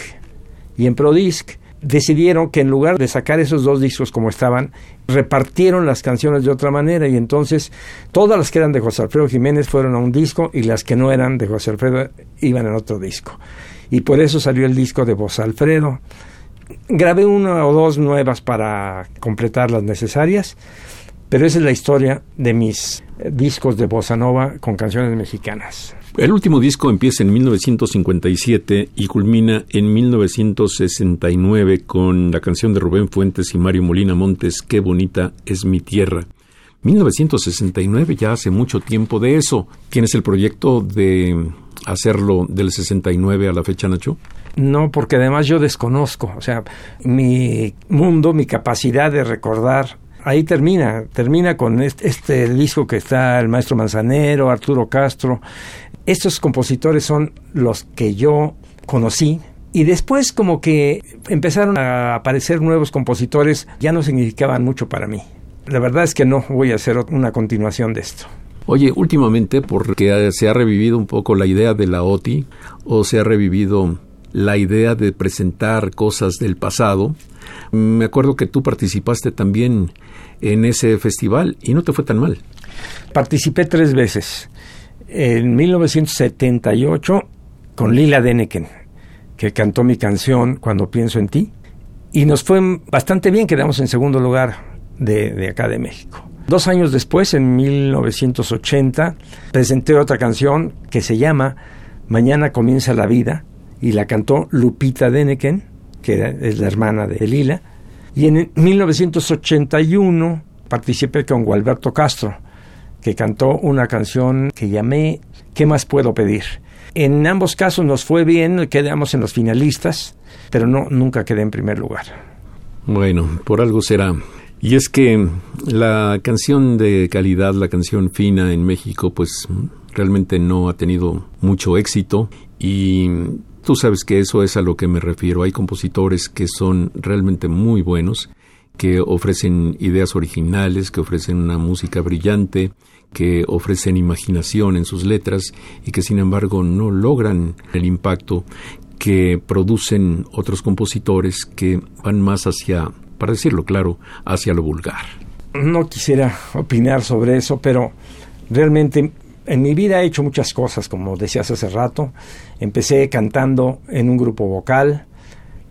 Y en Prodisc decidieron que en lugar de sacar esos dos discos como estaban, repartieron las canciones de otra manera y entonces todas las que eran de José Alfredo Jiménez fueron a un disco y las que no eran de José Alfredo iban en otro disco. Y por eso salió el disco de José Alfredo. Grabé una o dos nuevas para completar las necesarias, pero esa es la historia de mis discos de bossa nova con canciones mexicanas. El último disco empieza en 1957 y culmina en 1969 con la canción de Rubén Fuentes y Mario Molina Montes, Qué bonita es mi tierra. 1969, ya hace mucho tiempo de eso. ¿Tienes el proyecto de hacerlo del 69 a la fecha, Nacho? No, porque además yo desconozco, o sea, mi mundo, mi capacidad de recordar ahí termina, termina con este, este, disco que está el maestro Manzanero, Arturo Castro, estos compositores son los que yo conocí y después como que empezaron a aparecer nuevos compositores, ya no significaban mucho para mí. La verdad es que no voy a hacer una continuación de esto. Oye, últimamente, porque se ha revivido un poco la idea de la OTI, o se ha revivido la idea de presentar cosas del pasado, me acuerdo que tú participaste también en ese festival y no te fue tan mal. Participé tres veces en 1978 con Lila Deneken, que cantó mi canción Cuando pienso en ti, y nos fue bastante bien, quedamos en segundo lugar de, acá de México. Dos años después, en 1980, presenté otra canción que se llama Mañana comienza la vida y la cantó Lupita Deneken, que es la hermana de Lila. Y en 1981 participé con Gualberto Castro, que cantó una canción que llamé ¿Qué más puedo pedir? En ambos casos nos fue bien, quedamos en los finalistas, pero no nunca quedé en primer lugar. Bueno, por algo será. Y es que la canción de calidad, la canción fina en México, pues realmente no ha tenido mucho éxito y tú sabes que eso es a lo que me refiero. Hay compositores que son realmente muy buenos, que ofrecen ideas originales, que ofrecen una música brillante, que ofrecen imaginación en sus letras y que sin embargo no logran el impacto que producen otros compositores que van más hacia para decirlo claro, hacia lo vulgar. No quisiera opinar sobre eso, pero realmente en mi vida he hecho muchas cosas, como decías hace rato. Empecé cantando en un grupo vocal,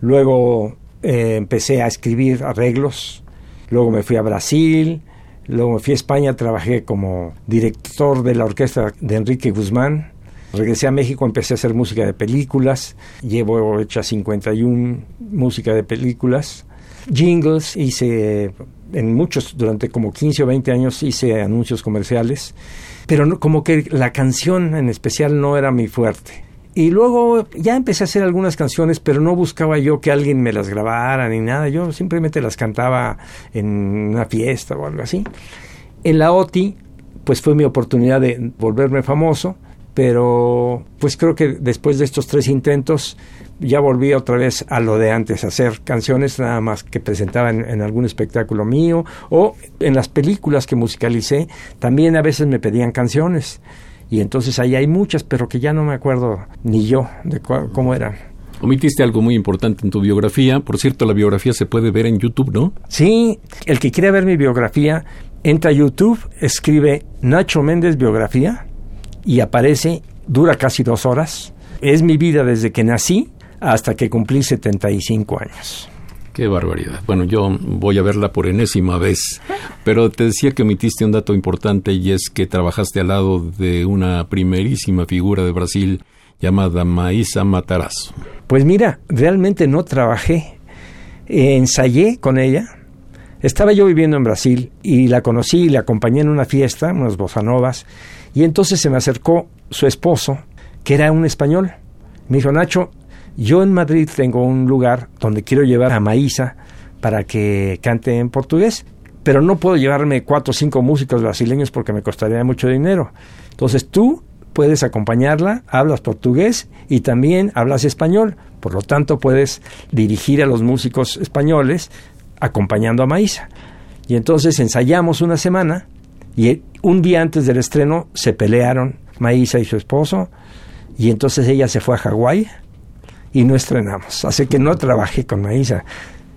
luego eh, empecé a escribir arreglos, luego me fui a Brasil, luego fui a España, trabajé como director de la orquesta de Enrique Guzmán. Regresé a México, empecé a hacer música de películas, llevo hecha 51 música de películas jingles, hice en muchos, durante como 15 o 20 años hice anuncios comerciales, pero como que la canción en especial no era mi fuerte. Y luego ya empecé a hacer algunas canciones, pero no buscaba yo que alguien me las grabara ni nada, yo simplemente las cantaba en una fiesta o algo así. En la OTI, pues fue mi oportunidad de volverme famoso, pero pues creo que después de estos tres intentos ya volví otra vez a lo de antes, a hacer canciones nada más que presentaba en, algún espectáculo mío o en las películas que musicalicé, también a veces me pedían canciones. Y entonces ahí hay muchas, pero que ya no me acuerdo ni yo de cómo eran. Omitiste algo muy importante en tu biografía. Por cierto, la biografía se puede ver en YouTube, ¿no? Sí, el que quiera ver mi biografía, entra a YouTube, escribe Nacho Méndez biografía y aparece, dura casi dos horas. Es mi vida desde que nací hasta que cumplí 75 años. Qué barbaridad. Bueno, yo voy a verla por enésima vez, pero te decía que omitiste un dato importante y es que trabajaste al lado de una primerísima figura de Brasil llamada Maísa Matarazzo. Pues mira, realmente no trabajé. ensayé con ella. Estaba yo viviendo en Brasil y la conocí y la acompañé en una fiesta, unas bossa novas, y entonces se me acercó su esposo, que era un español. Me dijo, Nacho, yo en Madrid tengo un lugar donde quiero llevar a Maísa para que cante en portugués, pero no puedo llevarme cuatro o cinco músicos brasileños porque me costaría mucho dinero. Entonces tú puedes acompañarla, hablas portugués y también hablas español, por lo tanto puedes dirigir a los músicos españoles acompañando a Maísa. Y entonces ensayamos una semana y un día antes del estreno se pelearon Maísa y su esposo y entonces ella se fue a Hawái y no estrenamos. Así que no trabajé con Maísa,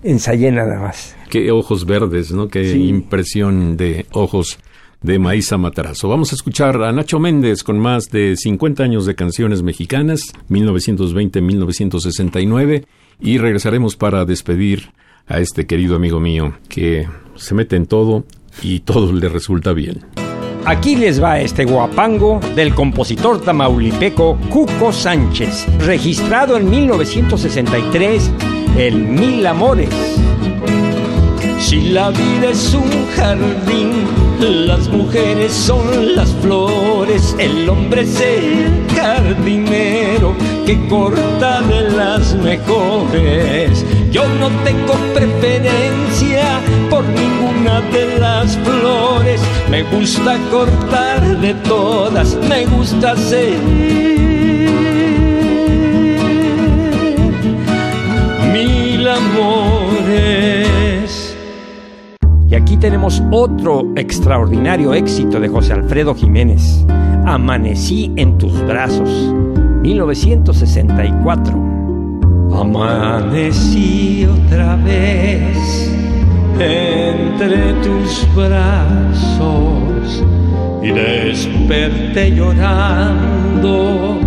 ensayé nada más. Qué ojos verdes, ¿no? Qué impresión de ojos de Maísa Matarazo. Vamos a escuchar a Nacho Méndez con más de 50 años de canciones mexicanas, 1920-1969, y regresaremos para despedir a este querido amigo mío que se mete en todo y todo le resulta bien. Aquí les va este guapango del compositor tamaulipeco Cuco Sánchez, registrado en 1963 en Mil Amores. Si la vida es un jardín, las mujeres son las flores, el hombre es el jardinero que corta de las mejores. Yo no tengo preferencia por ninguna de las flores, me gusta cortar de todas, me gusta ser Aquí tenemos otro extraordinario éxito de José Alfredo Jiménez. Amanecí en tus brazos, 1964. Amanecí otra vez entre tus brazos y desperté llorando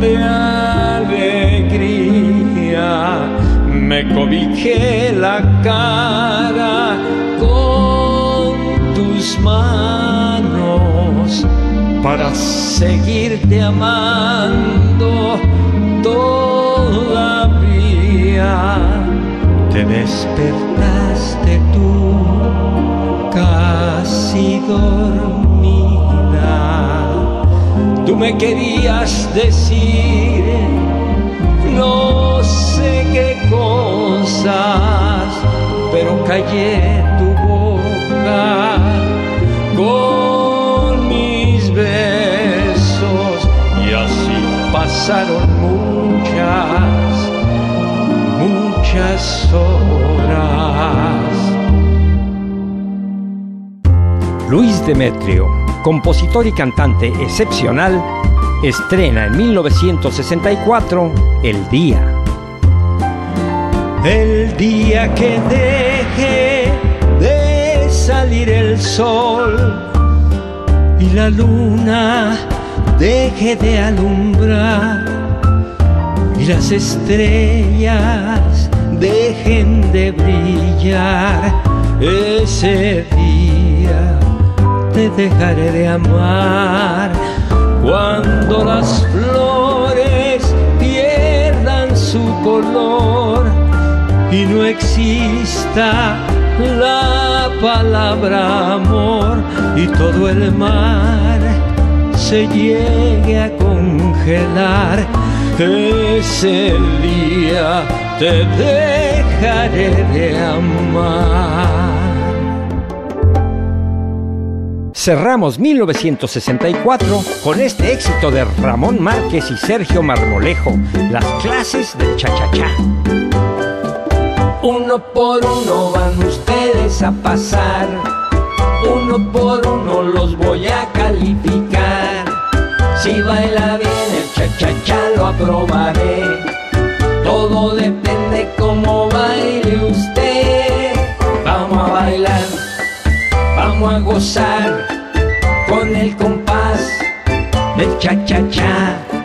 de alegría. Me cobijé la cara tus manos para seguirte amando todavía. Te despertaste tú casi dormida. Tú me querías decir no sé qué cosas, pero callé con mis besos y así pasaron muchas, muchas horas. Luis Demetrio, compositor y cantante excepcional, estrena en 1964 El Día. El día que deje de salir el sol y la luna deje de alumbrar y las estrellas dejen de brillar, ese día te dejaré de amar cuando las flores pierdan su color y no exista la palabra amor y todo el mar se llegue a congelar, ese día te dejaré de amar. Cerramos 1964 con este éxito de Ramón Márquez y Sergio Marmolejo, las clases del cha-cha-cha. Uno por uno van ustedes a pasar, uno por uno los voy a calificar. Si baila bien el cha-cha-cha lo aprobaré, todo depende cómo baile usted. Vamos a bailar, vamos a gozar con el compás del cha-cha-cha.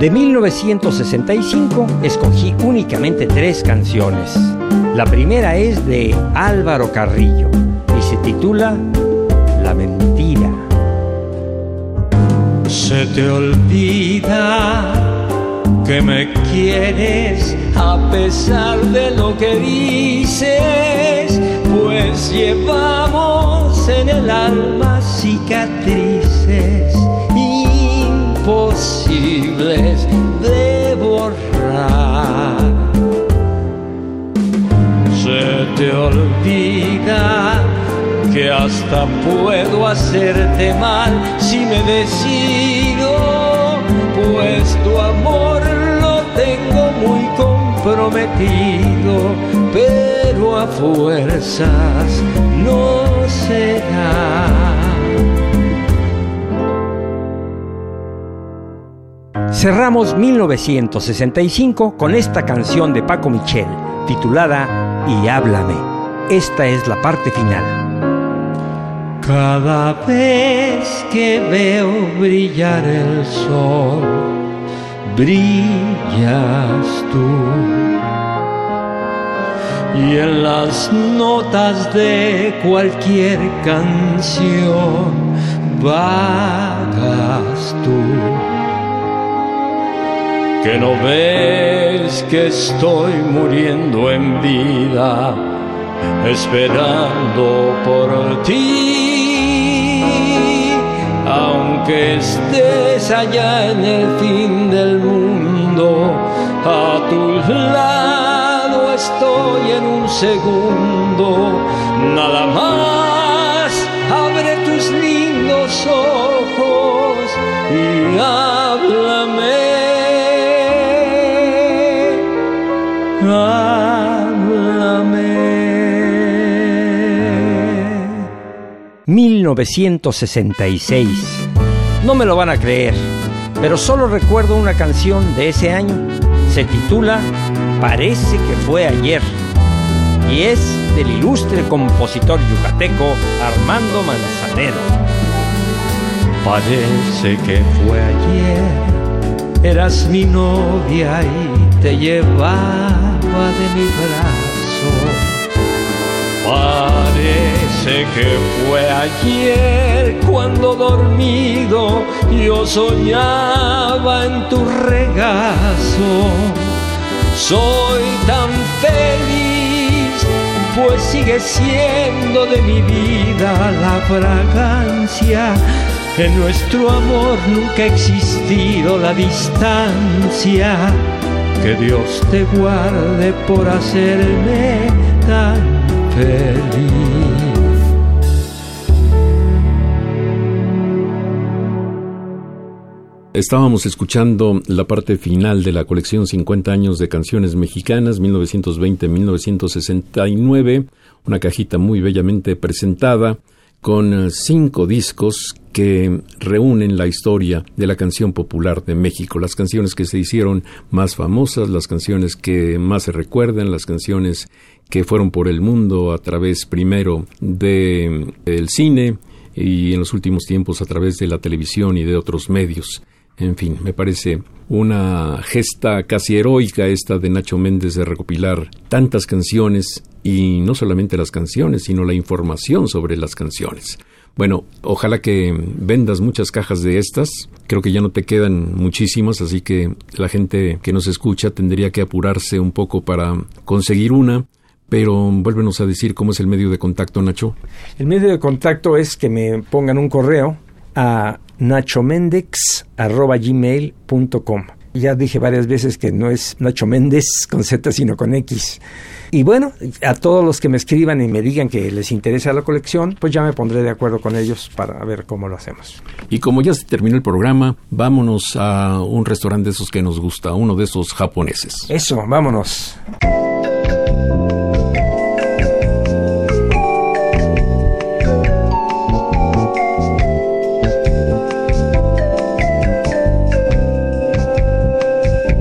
De 1965 escogí únicamente tres canciones. La primera es de Álvaro Carrillo y se titula La mentira. Se te olvida que me quieres a pesar de lo que dices, pues llevamos en el alma cicatrices imposibles de borrar. Se te olvida que hasta puedo hacerte mal si me decido, pues tu amor lo tengo muy comprometido, pero a fuerzas no será. Cerramos 1965 con esta canción de Paco Michel, titulada Y háblame. Esta es la parte final. Cada vez que veo brillar el sol, brillas tú. Y en las notas de cualquier canción, vagas tú. Que no ves que estoy muriendo en vida esperando por ti. Aunque estés allá en el fin del mundo, a tu lado estoy en un segundo. Nada más, abre tus lindos ojos y háblame. 1966. No me lo van a creer, pero solo recuerdo una canción de ese año. Se titula Parece que fue ayer y es del ilustre compositor yucateco Armando Manzanero. Parece que fue ayer, eras mi novia y te llevaba de mi brazo. Parece que fue ayer cuando dormido yo soñaba en tu regazo. Soy tan feliz, pues sigue siendo de mi vida la fragancia en nuestro amor nunca ha existido la distancia. Que Dios te guarde por hacerme tan feliz. Estábamos escuchando la parte final de la colección 50 años de canciones mexicanas 1920-1969, una cajita muy bellamente presentada con eh, cinco discos que reúnen la historia de la canción popular de México, las canciones que se hicieron más famosas, las canciones que más se recuerdan, las canciones que fueron por el mundo a través primero del cine y en los últimos tiempos a través de la televisión y de otros medios. En fin, me parece una gesta casi heroica esta de Nacho Méndez de recopilar tantas canciones y no solamente las canciones, sino la información sobre las canciones. Bueno, ojalá que vendas muchas cajas de estas. Creo que ya no te quedan muchísimas, así que la gente que nos escucha tendría que apurarse un poco para conseguir una. Pero vuélvenos a decir cómo es el medio de contacto, Nacho. El medio de contacto es que me pongan un correo a nachomendex.gmail.com. Ya dije varias veces que no es Nacho Méndez con Z, sino con X. Y bueno, a todos los que me escriban y me digan que les interesa la colección, pues ya me pondré de acuerdo con ellos para ver cómo lo hacemos. Y como ya se terminó el programa, vámonos a un restaurante de esos que nos gusta, uno de esos japoneses. Eso, vámonos.